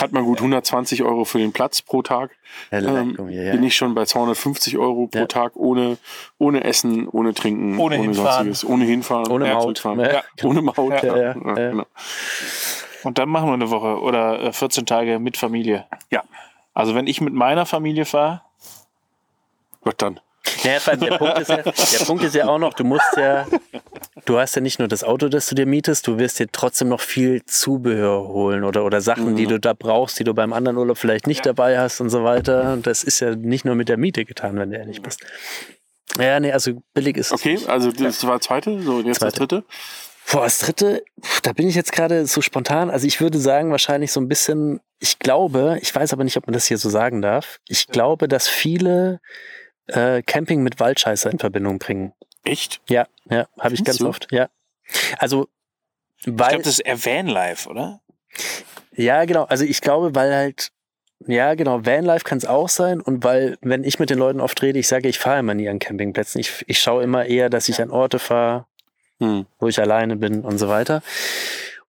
hat man gut 120 Euro für den Platz pro Tag. Ähm, Leckung, ja. Bin ich schon bei 250 Euro pro Ja. Tag ohne, ohne Essen, ohne Trinken, Ohne hinfahren. sonstiges. Ohne hinfahren, Ohne ja, Maut. Ja. Ohne Maut. Ja, Ja, ja, ja, ja. Genau. Und dann machen wir eine Woche oder äh, 14 Tage mit Familie. ja. Also wenn ich mit meiner Familie fahre, Was dann? Ja, vor allem der, Punkt ist ja, der Punkt ist ja auch noch, du musst ja, du hast ja nicht nur das Auto, das du dir mietest, du wirst dir trotzdem noch viel Zubehör holen oder, oder Sachen, die du da brauchst, die du beim anderen Urlaub vielleicht nicht dabei hast und so weiter. Und das ist ja nicht nur mit der Miete getan, wenn du ehrlich bist. Ja, nee, also billig ist es Okay, also das war zweite, so und jetzt das Zweite. dritte. Boah, das dritte, da bin ich jetzt gerade so spontan. Also ich würde sagen, wahrscheinlich so ein bisschen, ich glaube, ich weiß aber nicht, ob man das hier so sagen darf. Ich glaube, dass viele äh, Camping mit Waldscheißer in Verbindung bringen. Echt? Ja, ja, habe ich ganz du? oft, ja. Also, ich weil, glaube, das ist eher Vanlife, oder? ja, genau, also ich glaube, weil halt, ja, genau, Vanlife kann es auch sein und weil, wenn ich mit den Leuten oft rede, ich sage, ich fahre immer nie an Campingplätzen. Ich, ich schaue immer eher, dass ich an Orte fahre, Hm. wo ich alleine bin und so weiter.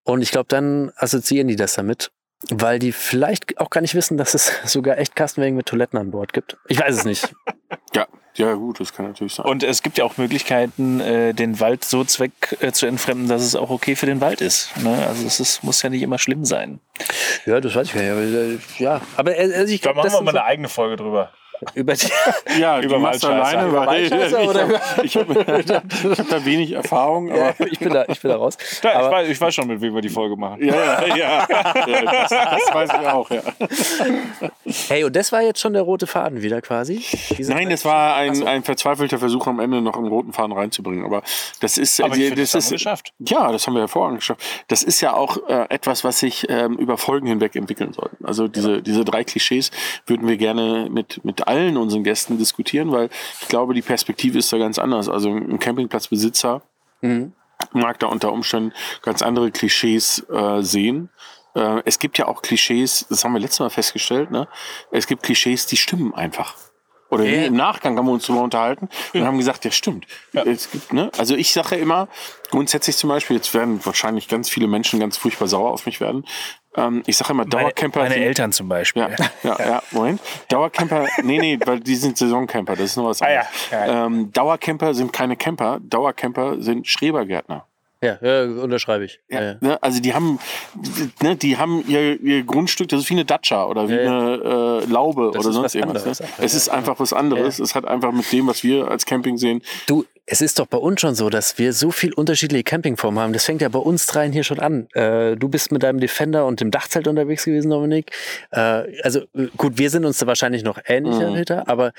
Und ich glaube, dann assoziieren die das damit, weil die vielleicht auch gar nicht wissen, dass es sogar echt Kastenwagen mit Toiletten an Bord gibt. Ich weiß es nicht. Ja, ja gut, das kann natürlich sein. Und es gibt ja auch Möglichkeiten, äh, den Wald so zweck äh, zu entfremden, dass es auch okay für den Wald ist. Ne? Also es ist, muss ja nicht immer schlimm sein. Ja, das weiß ich gar nicht. Aber, äh, ja, aber äh, also ich Da glaube, machen das wir mal so, eine eigene Folge drüber. Über die, ja, über Waldscheißer. alleine, Über Waldscheißer ich, oder- ich, habe hab da wenig Erfahrung, aber ja, ich bin da, ich bin da raus. Ja, ich, weiß, ich weiß schon, mit wem wir die Folge machen. ja, ja, ja, das, das weiß ich auch, ja. Hey, und das war jetzt schon der rote Faden wieder quasi? Diese Nein, das war ein, ein verzweifelter Versuch am Ende noch einen roten Faden reinzubringen, aber das ist, Aber die- das, das haben wir ist, geschafft. Ja, das haben wir hervorragend geschafft. Das ist ja auch äh, etwas, was sich ähm, über Folgen hinweg entwickeln soll. Also diese, diese drei Klischees würden wir gerne mit, mit allen unseren Gästen diskutieren, weil ich glaube, die Perspektive ist da ganz anders. Also ein Campingplatzbesitzer mag da unter Umständen ganz andere Klischees äh, sehen. Äh, es gibt ja auch Klischees, das haben wir letztes Mal festgestellt, ne? Es gibt Klischees, die stimmen einfach. Oder nee, im Nachgang haben wir uns darüber unterhalten und haben gesagt, ja stimmt. Es gibt, ne? Also ich sage immer, grundsätzlich zum Beispiel, jetzt werden wahrscheinlich ganz viele Menschen ganz furchtbar sauer auf mich werden. Ähm, ich sage immer, Meine, Dauercamper. meine sind- Eltern zum Beispiel. ja, ja, ja, Moment. Dauercamper, nee, nee, weil die sind Saisoncamper, das ist noch was Ah, ja, anderes. ja, ja. Ähm, Dauercamper sind keine Camper, Dauercamper sind Schrebergärtner. Ja, ja, unterschreibe ich. Ja. Ja. Ne, also die haben, ne, die haben ihr, ihr Grundstück, das ist wie eine Datscha oder wie Ja, eine äh, Laube Das oder sonst was irgendwas. Ne? Es ist einfach was anderes. Es hat einfach mit dem, was wir als Camping sehen, Du, Es ist doch bei uns schon so, dass wir so viel unterschiedliche Campingformen haben. Das fängt ja bei uns dreien hier schon an. Äh, du bist mit deinem Defender und dem Dachzelt unterwegs gewesen, Dominik. Äh, also äh, gut, wir sind uns da wahrscheinlich noch ähnlicher, Mhm. Peter, aber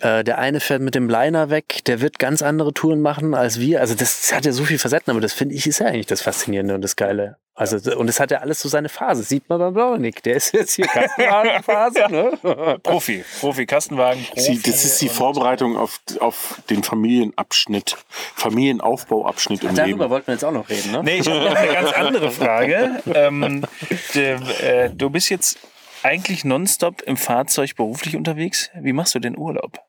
äh, der eine fährt mit dem Liner weg, der wird ganz andere Touren machen als wir. Also das, das hat ja so viel Facetten, aber das finde ich ist ja eigentlich das Faszinierende und das Geile. Also und es hat ja alles so seine Phase. Sieht man beim Dominik, der ist jetzt hier Kastenwagenphase, ne? Profi, Profi, Kastenwagen, Profi. Sie, das ist die Vorbereitung auf, auf den Familienabschnitt, Familienaufbauabschnitt im Darüber Leben. wollten wir jetzt auch noch reden, ne? Nee, ich habe noch eine ganz andere Frage. Ähm, de, äh, du bist jetzt eigentlich nonstop im Fahrzeug beruflich unterwegs. Wie machst du den Urlaub?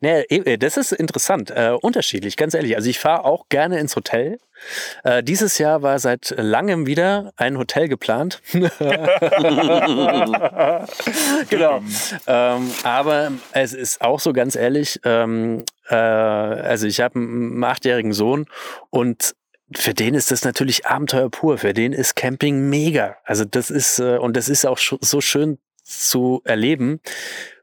Nee, eh, das ist interessant, äh, unterschiedlich, ganz ehrlich. Also ich fahre auch gerne ins Hotel. Äh, dieses Jahr war seit langem wieder ein Hotel geplant. genau. Ähm, aber es ist auch so ganz ehrlich, ähm, äh, also ich habe einen achtjährigen Sohn und für den ist das natürlich Abenteuer pur. Für den ist Camping mega. Also das ist, äh, und das ist auch so schön zu erleben.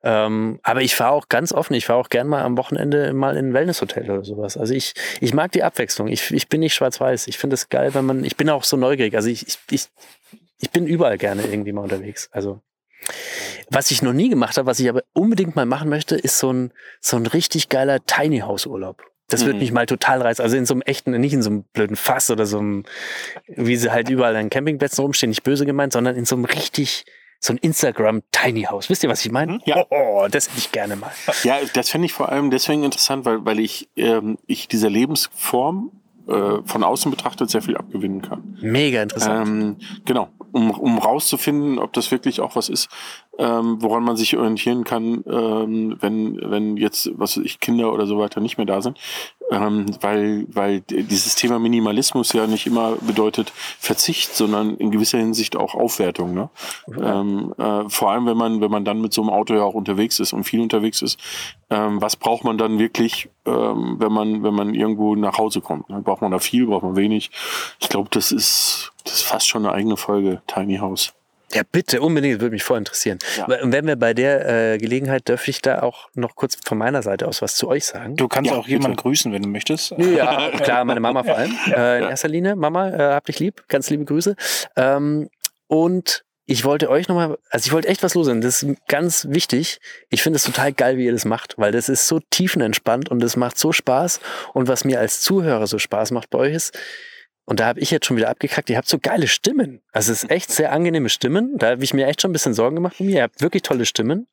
Ähm, aber ich fahre auch ganz offen, ich fahre auch gern mal am Wochenende mal in ein Wellnesshotel oder sowas. Also ich, ich mag die Abwechslung. Ich, ich bin nicht schwarz-weiß. Ich finde es geil, wenn man, ich bin auch so neugierig. Also ich, ich, ich, ich bin überall gerne irgendwie mal unterwegs. Also was ich noch nie gemacht habe, was ich aber unbedingt mal machen möchte, ist so ein, so ein richtig geiler Tiny House Urlaub. Das würde Mhm. mich mal total reißen. Also in so einem echten, nicht in so einem blöden Fass oder so einem, wie sie halt überall an Campingplätzen rumstehen, nicht böse gemeint, sondern in so einem richtig, so ein Instagram Tiny House. Wisst ihr, was ich meine? Ja. Oh, das hätte ich gerne mal. Ja, das fände ich vor allem deswegen interessant, weil, weil ich, ähm, ich dieser Lebensform äh, von außen betrachtet sehr viel abgewinnen kann. Mega interessant. Ähm, genau, um, um rauszufinden, ob das wirklich auch was ist, ähm, woran man sich orientieren kann, ähm, wenn, wenn jetzt, was weiß ich, Kinder oder so weiter nicht mehr da sind. Ähm, weil, weil dieses Thema Minimalismus ja nicht immer bedeutet Verzicht, sondern in gewisser Hinsicht auch Aufwertung. Ne? Ähm, äh, vor allem, wenn man, wenn man dann mit so einem Auto ja auch unterwegs ist und viel unterwegs ist, ähm, was braucht man dann wirklich, ähm, wenn man, wenn man irgendwo nach Hause kommt? Ne? Braucht man da viel, braucht man wenig? Ich glaube, das ist, das ist fast schon eine eigene Folge, Tiny House. Ja, bitte, unbedingt, würde mich voll interessieren. Ja. Und wenn wir bei der äh, Gelegenheit, dürfte ich da auch noch kurz von meiner Seite aus was zu euch sagen? Du kannst Ja, auch jemanden bitte. grüßen, wenn du möchtest. Ja, klar, meine Mama vor allem. Äh, in erster Linie, Mama, äh, hab dich lieb, ganz liebe Grüße. Ähm, und ich wollte euch nochmal, also ich wollte echt was loswerden. Das ist ganz wichtig. Ich finde es total geil, wie ihr das macht, weil das ist so tiefenentspannt und es macht so Spaß. Und was mir als Zuhörer so Spaß macht bei euch ist, und da habe ich jetzt schon wieder abgekackt, ihr habt so geile Stimmen. Also es ist echt sehr angenehme Stimmen. Da habe ich mir echt schon ein bisschen Sorgen gemacht von mir. Ihr habt wirklich tolle Stimmen.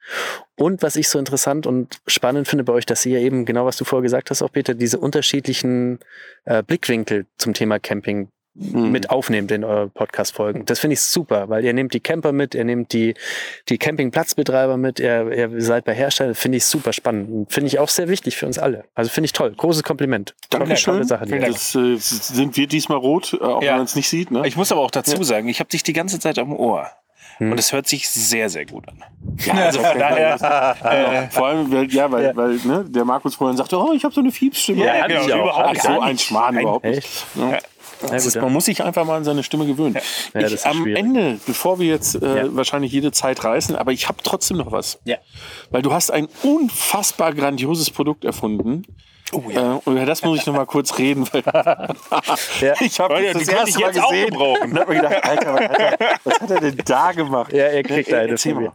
Und was ich so interessant und spannend finde bei euch, dass ihr eben genau, was du vorher gesagt hast, auch Peter, diese unterschiedlichen äh, Blickwinkel zum Thema Camping Mhm. mit aufnehmt in euren Podcast-Folgen. Das finde ich super, weil ihr nehmt die Camper mit, ihr nehmt die, die Campingplatzbetreiber mit, ihr, ihr seid bei Herstellern, finde ich super spannend. Finde ich auch sehr wichtig für uns alle. Also finde ich toll. Großes Kompliment. Tolle, Dankeschön. tolle macht. Das äh, sind wir diesmal rot, äh, auch Ja. wenn man es nicht sieht. Ne? Ich muss aber auch dazu sagen, ich habe dich die ganze Zeit am Ohr. Hm. Und es hört sich sehr, sehr gut an. Ja, also Von daher, äh, vor allem, weil, ja, weil, weil ne, der Markus vorhin sagte, oh, ich habe so eine Fiepsstimme. Ja, ich auch. überhaupt Ach, nicht. so ein Schmarrn Nein, überhaupt nicht. Ja. Gut, ist, man muss sich einfach mal an seine Stimme gewöhnen. Ja, ich, am schwierig. Ende, bevor wir jetzt äh, wahrscheinlich jede Zeit reißen, aber ich habe trotzdem noch was. Ja. Weil du hast ein unfassbar grandioses Produkt erfunden. Oh ja. Äh, über das muss ich noch mal kurz reden, weil Ja. ich habe ja, das die das erste ich Mal gesehen und habe mir gedacht, Alter, Alter, was hat er denn da gemacht? Ja, ihr kriegt Ja, eine erzähl.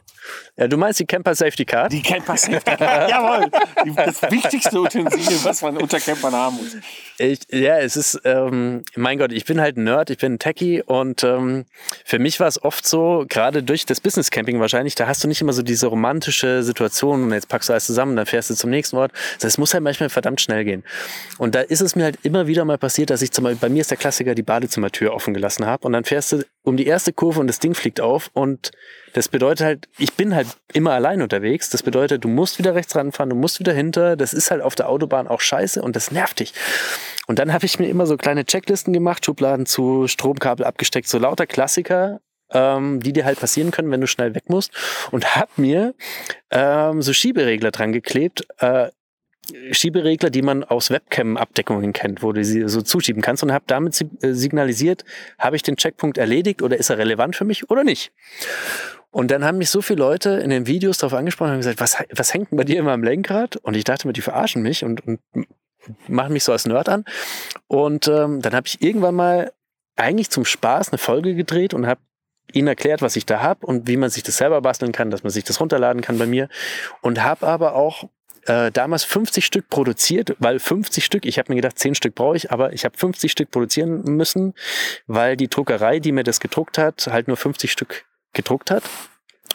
Ja, du meinst die Camper Safety Card? Die Camper Safety Card. Jawohl. Das wichtigste Utensil, was man unter Campern haben muss. Ich, ja, es ist, ähm, mein Gott, ich bin halt ein Nerd, ich bin ein Techie und ähm, für mich war es oft so, gerade durch das Business Camping wahrscheinlich, da hast du nicht immer so diese romantische Situation und jetzt packst du alles zusammen, dann fährst du zum nächsten Ort. Das muss halt manchmal verdammt schnell gehen. Und da ist es mir halt immer wieder mal passiert, dass ich zum Beispiel, bei mir ist der Klassiker, die Badezimmertür offen gelassen habe und dann fährst du um die erste Kurve und das Ding fliegt auf und das bedeutet halt, ich bin halt immer allein unterwegs. Das bedeutet, du musst wieder rechts ranfahren, du musst wieder hinter. Das ist halt auf der Autobahn auch scheiße und das nervt dich. Und dann habe ich mir immer so kleine Checklisten gemacht, Schubladen zu, Stromkabel abgesteckt, so lauter Klassiker, ähm, die dir halt passieren können, wenn du schnell weg musst. Und habe mir ähm, so Schieberegler dran geklebt. Äh, Schieberegler, die man aus Webcam-Abdeckungen kennt, wo du sie so zuschieben kannst und habe damit äh, signalisiert, habe ich den Checkpunkt erledigt oder ist er relevant für mich oder nicht. Und dann haben mich so viele Leute in den Videos darauf angesprochen und gesagt, was, was hängt denn bei dir immer am Lenkrad? Und ich dachte mir, die verarschen mich und, und machen mich so als Nerd an. Und ähm, dann habe ich irgendwann mal eigentlich zum Spaß eine Folge gedreht und habe ihnen erklärt, was ich da habe und wie man sich das selber basteln kann, dass man sich das runterladen kann bei mir. Und habe aber auch äh, damals 50 Stück produziert, weil 50 Stück, ich habe mir gedacht, 10 Stück brauche ich, aber ich habe 50 Stück produzieren müssen, weil die Druckerei, die mir das gedruckt hat, halt nur 50 Stück gedruckt hat.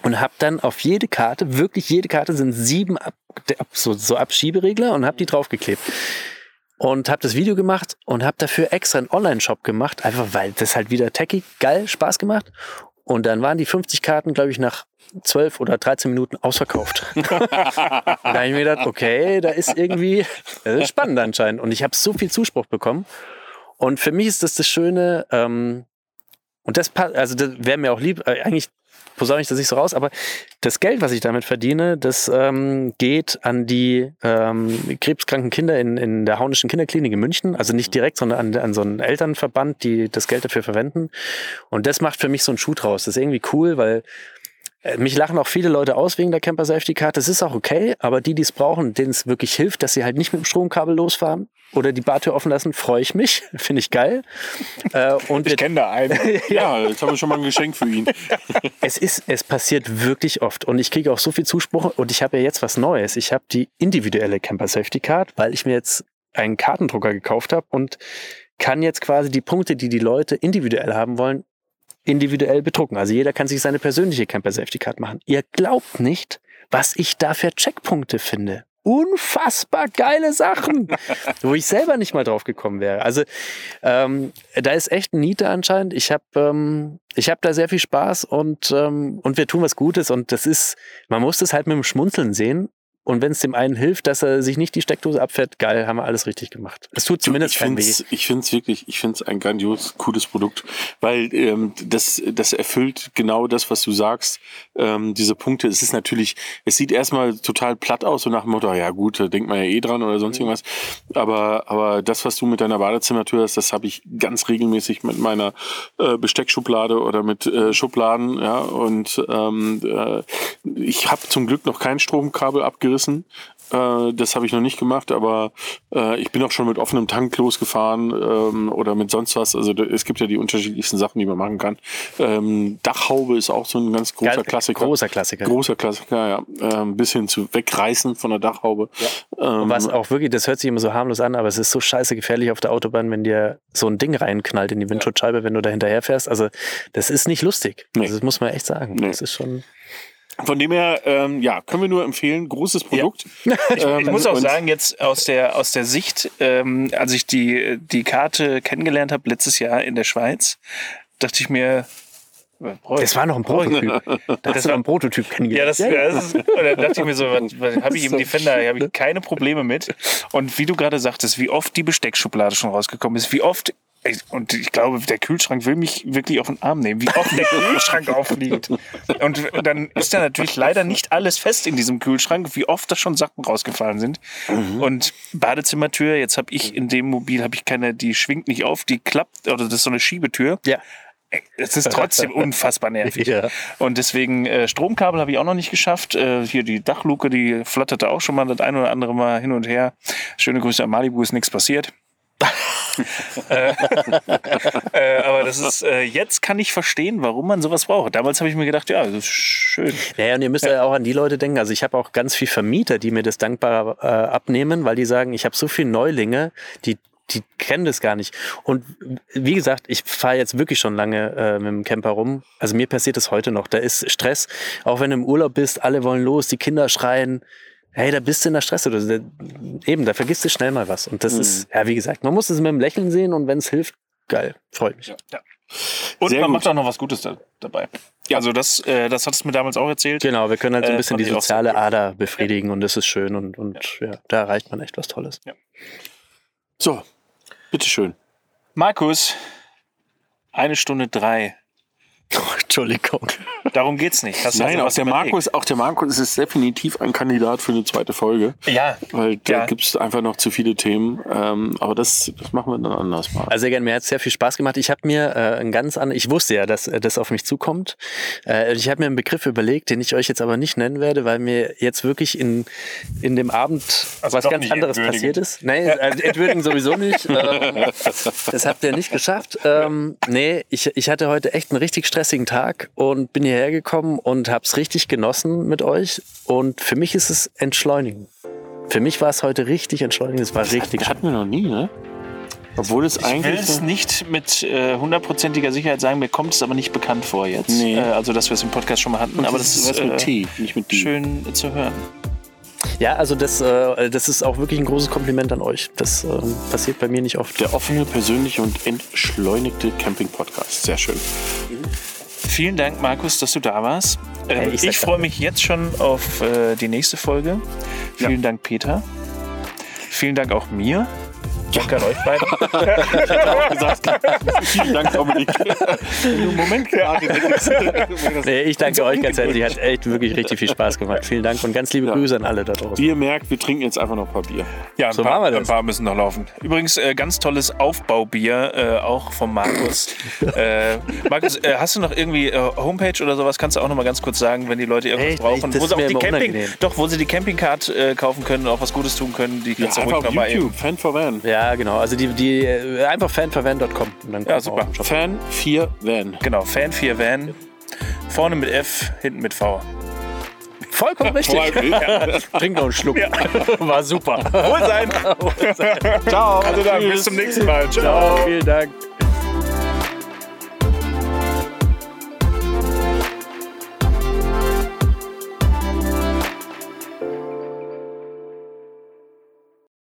Und habe dann auf jede Karte, wirklich jede Karte sind sieben Ab so, so Abschieberegler und habe die draufgeklebt und habe das Video gemacht und habe dafür extra einen Online-Shop gemacht, einfach weil das halt wieder techy geil Spaß gemacht. Und dann waren die 50 Karten, glaube ich, nach 12 oder 13 Minuten ausverkauft. da habe ich mir gedacht, okay, da ist irgendwie das ist spannend anscheinend. Und ich habe so viel Zuspruch bekommen. Und für mich ist das das Schöne, ähm, und das passt, also das wäre mir auch lieb, äh, eigentlich posaune ich das nicht so raus, aber das Geld, was ich damit verdiene, das ähm, geht an die ähm, krebskranken Kinder in, in der Haunischen Kinderklinik in München. Also nicht direkt, sondern an, an so einen Elternverband, die das Geld dafür verwenden. Und das macht für mich so einen Schuh draus. Das ist irgendwie cool, weil mich lachen auch viele Leute aus wegen der Camper Safety Card. Das ist auch okay, aber die, die es brauchen, denen es wirklich hilft, dass sie halt nicht mit dem Stromkabel losfahren oder die Bartür offen lassen, freue ich mich. Finde ich geil. Äh, und ich kenne da einen. ja, jetzt haben wir schon mal ein Geschenk für ihn. es ist, es passiert wirklich oft und ich kriege auch so viel Zuspruch und ich habe ja jetzt was Neues. Ich habe die individuelle Camper Safety Card, weil ich mir jetzt einen Kartendrucker gekauft habe und kann jetzt quasi die Punkte, die die Leute individuell haben wollen, individuell bedrucken. Also jeder kann sich seine persönliche Camper Safety Card machen. Ihr glaubt nicht, was ich da für Checkpunkte finde. Unfassbar geile Sachen, wo ich selber nicht mal drauf gekommen wäre. Also ähm, da ist echt ein Niete anscheinend. Ich habe ähm, ich hab da sehr viel Spaß und, ähm, und wir tun was Gutes und das ist, man muss das halt mit dem Schmunzeln sehen und wenn es dem einen hilft, dass er sich nicht die Steckdose abfährt, geil, haben wir alles richtig gemacht. Es tut zumindest ich find's, weh. Ich finde es wirklich, ich finde es ein grandios cooles Produkt, weil ähm, das, das erfüllt genau das, was du sagst. Ähm, diese Punkte, es ist natürlich, es sieht erstmal total platt aus, so nach dem Motto, ja gut, da denkt man ja eh dran oder sonst mhm. irgendwas. Aber, aber das, was du mit deiner Badezimmertür hast, das habe ich ganz regelmäßig mit meiner äh, Besteckschublade oder mit äh, Schubladen, ja. Und ähm, äh, ich habe zum Glück noch kein Stromkabel abgerissen gerissen. Äh, das habe ich noch nicht gemacht, aber äh, ich bin auch schon mit offenem Tank losgefahren ähm, oder mit sonst was. Also es gibt ja die unterschiedlichsten Sachen, die man machen kann. Ähm, Dachhaube ist auch so ein ganz großer Geil, Klassiker. Großer Klassiker. Großer Klassiker, ja. Ähm, bis hin zu wegreißen von der Dachhaube. Ja. Ähm, was auch wirklich, das hört sich immer so harmlos an, aber es ist so scheiße gefährlich auf der Autobahn, wenn dir so ein Ding reinknallt in die Windschutzscheibe, wenn du da hinterher fährst. Also das ist nicht lustig. Nee. Also, das muss man echt sagen. Nee. Das ist schon. Von dem her, ähm, ja, können wir nur empfehlen, großes Produkt. Ja. ich, ähm, ich, muss auch sagen, jetzt aus der, aus der Sicht, ähm, als ich die, die Karte kennengelernt habe letztes Jahr in der Schweiz, dachte ich mir, das war noch ein Prototyp. Da hast du noch einen Prototyp kennengelernt. Ja, das, das ist, und dann dachte ich mir so, was, was habe ich im Defender, habe ich keine Probleme mit. Und wie du gerade sagtest, wie oft die Besteckschublade schon rausgekommen ist, wie oft und ich glaube, der Kühlschrank will mich wirklich auf den Arm nehmen, wie oft der Kühlschrank aufliegt. Und dann ist da natürlich leider nicht alles fest in diesem Kühlschrank, wie oft da schon Sachen rausgefallen sind. Mhm. Und Badezimmertür, jetzt habe ich in dem Mobil, habe ich keine, die schwingt nicht auf, die klappt, oder das ist so eine Schiebetür. Ja. Es ist trotzdem unfassbar nervig. Ja. Und deswegen äh, Stromkabel habe ich auch noch nicht geschafft. Äh, hier die Dachluke, die flatterte auch schon mal das ein oder andere Mal hin und her. Schöne Grüße an Malibu, ist nichts passiert. äh, äh, aber das ist, äh, jetzt kann ich verstehen, warum man sowas braucht. Damals habe ich mir gedacht, ja, das ist schön. Ja, und ihr müsst ja. ja auch an die Leute denken. Also ich habe auch ganz viele Vermieter, die mir das dankbar äh, abnehmen, weil die sagen, ich habe so viele Neulinge, die die kennen das gar nicht. Und wie gesagt, ich fahre jetzt wirklich schon lange äh, mit dem Camper rum. Also mir passiert das heute noch. Da ist Stress. Auch wenn du im Urlaub bist, alle wollen los, die Kinder schreien hey, da bist du in der Stress oder eben, da vergisst du schnell mal was. Und das mhm. ist, ja, wie gesagt, man muss es mit einem Lächeln sehen und wenn es hilft, geil, freut mich. Ja, ja. Und Sehr man gut. macht auch noch was Gutes da, dabei. Ja. Also das, äh, das hattest du mir damals auch erzählt. Genau, wir können halt so ein äh, bisschen äh, die soziale Ader befriedigen und das ist schön und, und ja. da erreicht man echt was Tolles. So, bitteschön. Markus, eine Stunde drei Entschuldigung. Darum geht's nicht. Hast Nein, also auch der? Markus, auch der Markus ist definitiv ein Kandidat für eine zweite Folge. Ja. Weil da Ja. gibt es einfach noch zu viele Themen. Ähm, aber das, das machen wir dann anders mal. Also sehr gerne, mir hat es sehr viel Spaß gemacht. Ich habe mir äh, ein ganz an, ich wusste ja, dass äh, das auf mich zukommt. Äh, ich habe mir einen Begriff überlegt, den ich euch jetzt aber nicht nennen werde, weil mir jetzt wirklich in, in dem Abend Also was ganz anderes passiert ist. Nein, also entwürdigen sowieso nicht. Ähm, das habt ihr nicht geschafft. Ähm, nee, ich, ich hatte heute echt einen richtig stressigen Tag und bin hierher gekommen und habe es richtig genossen mit euch. Und für mich ist es entschleunigen. Für mich war es heute richtig entschleunigend. Es war richtig Das hatten wir noch nie, ne? Obwohl es Ich will eigentlich. es nicht mit äh, hundertprozentiger Sicherheit sagen, mir kommt es aber nicht bekannt vor jetzt. Nee. Äh, also, dass wir es im Podcast schon mal hatten, aber das ist was mit äh, T, nicht mit D. schön zu hören. Ja, also das, äh, das ist auch wirklich ein großes Kompliment an euch. Das ähm, passiert bei mir nicht oft. Der offene, persönliche und entschleunigte Camping-Podcast. Sehr schön. Vielen Dank, Markus, dass du da warst. Ähm, ich ich freue mich jetzt schon auf äh, die nächste Folge. Vielen Dank, Peter. Vielen Dank auch mir. Danke an euch beiden. Vielen Dank, Dominik. Wenn du einen Moment gerade Nee, ich danke euch ganz herzlich. Hat echt wirklich richtig viel Spaß gemacht. Vielen Dank und ganz liebe Ja. Grüße an alle da draußen. Wie ihr merkt, wir trinken jetzt einfach noch ein paar Bier. Ja, ein, So paar, machen wir ein paar müssen noch laufen. Übrigens, äh, ganz tolles Aufbaubier, äh, auch vom Markus. äh, Markus, äh, hast du noch irgendwie äh, Homepage oder sowas? Kannst du auch noch mal ganz kurz sagen, wenn die Leute irgendwas Echt? brauchen, Das wo sie auch die Camping, doch, wo sie die Campingcard äh, kaufen können und auch was Gutes tun können, die Ja, kannst du einfach ruhig auf noch mal YouTube. Fan for Van. Ja, genau. Also die, die äh, einfach dann Ja, super. auch im Shop. Fan 4 Van. Genau, Fan 4 Van. Vorne mit F, hinten mit V. Vollkommen richtig. Trink noch einen Schluck. War super. Wohl sein. Ciao. Also dann, bis zum nächsten Mal. Ciao. Vielen Dank.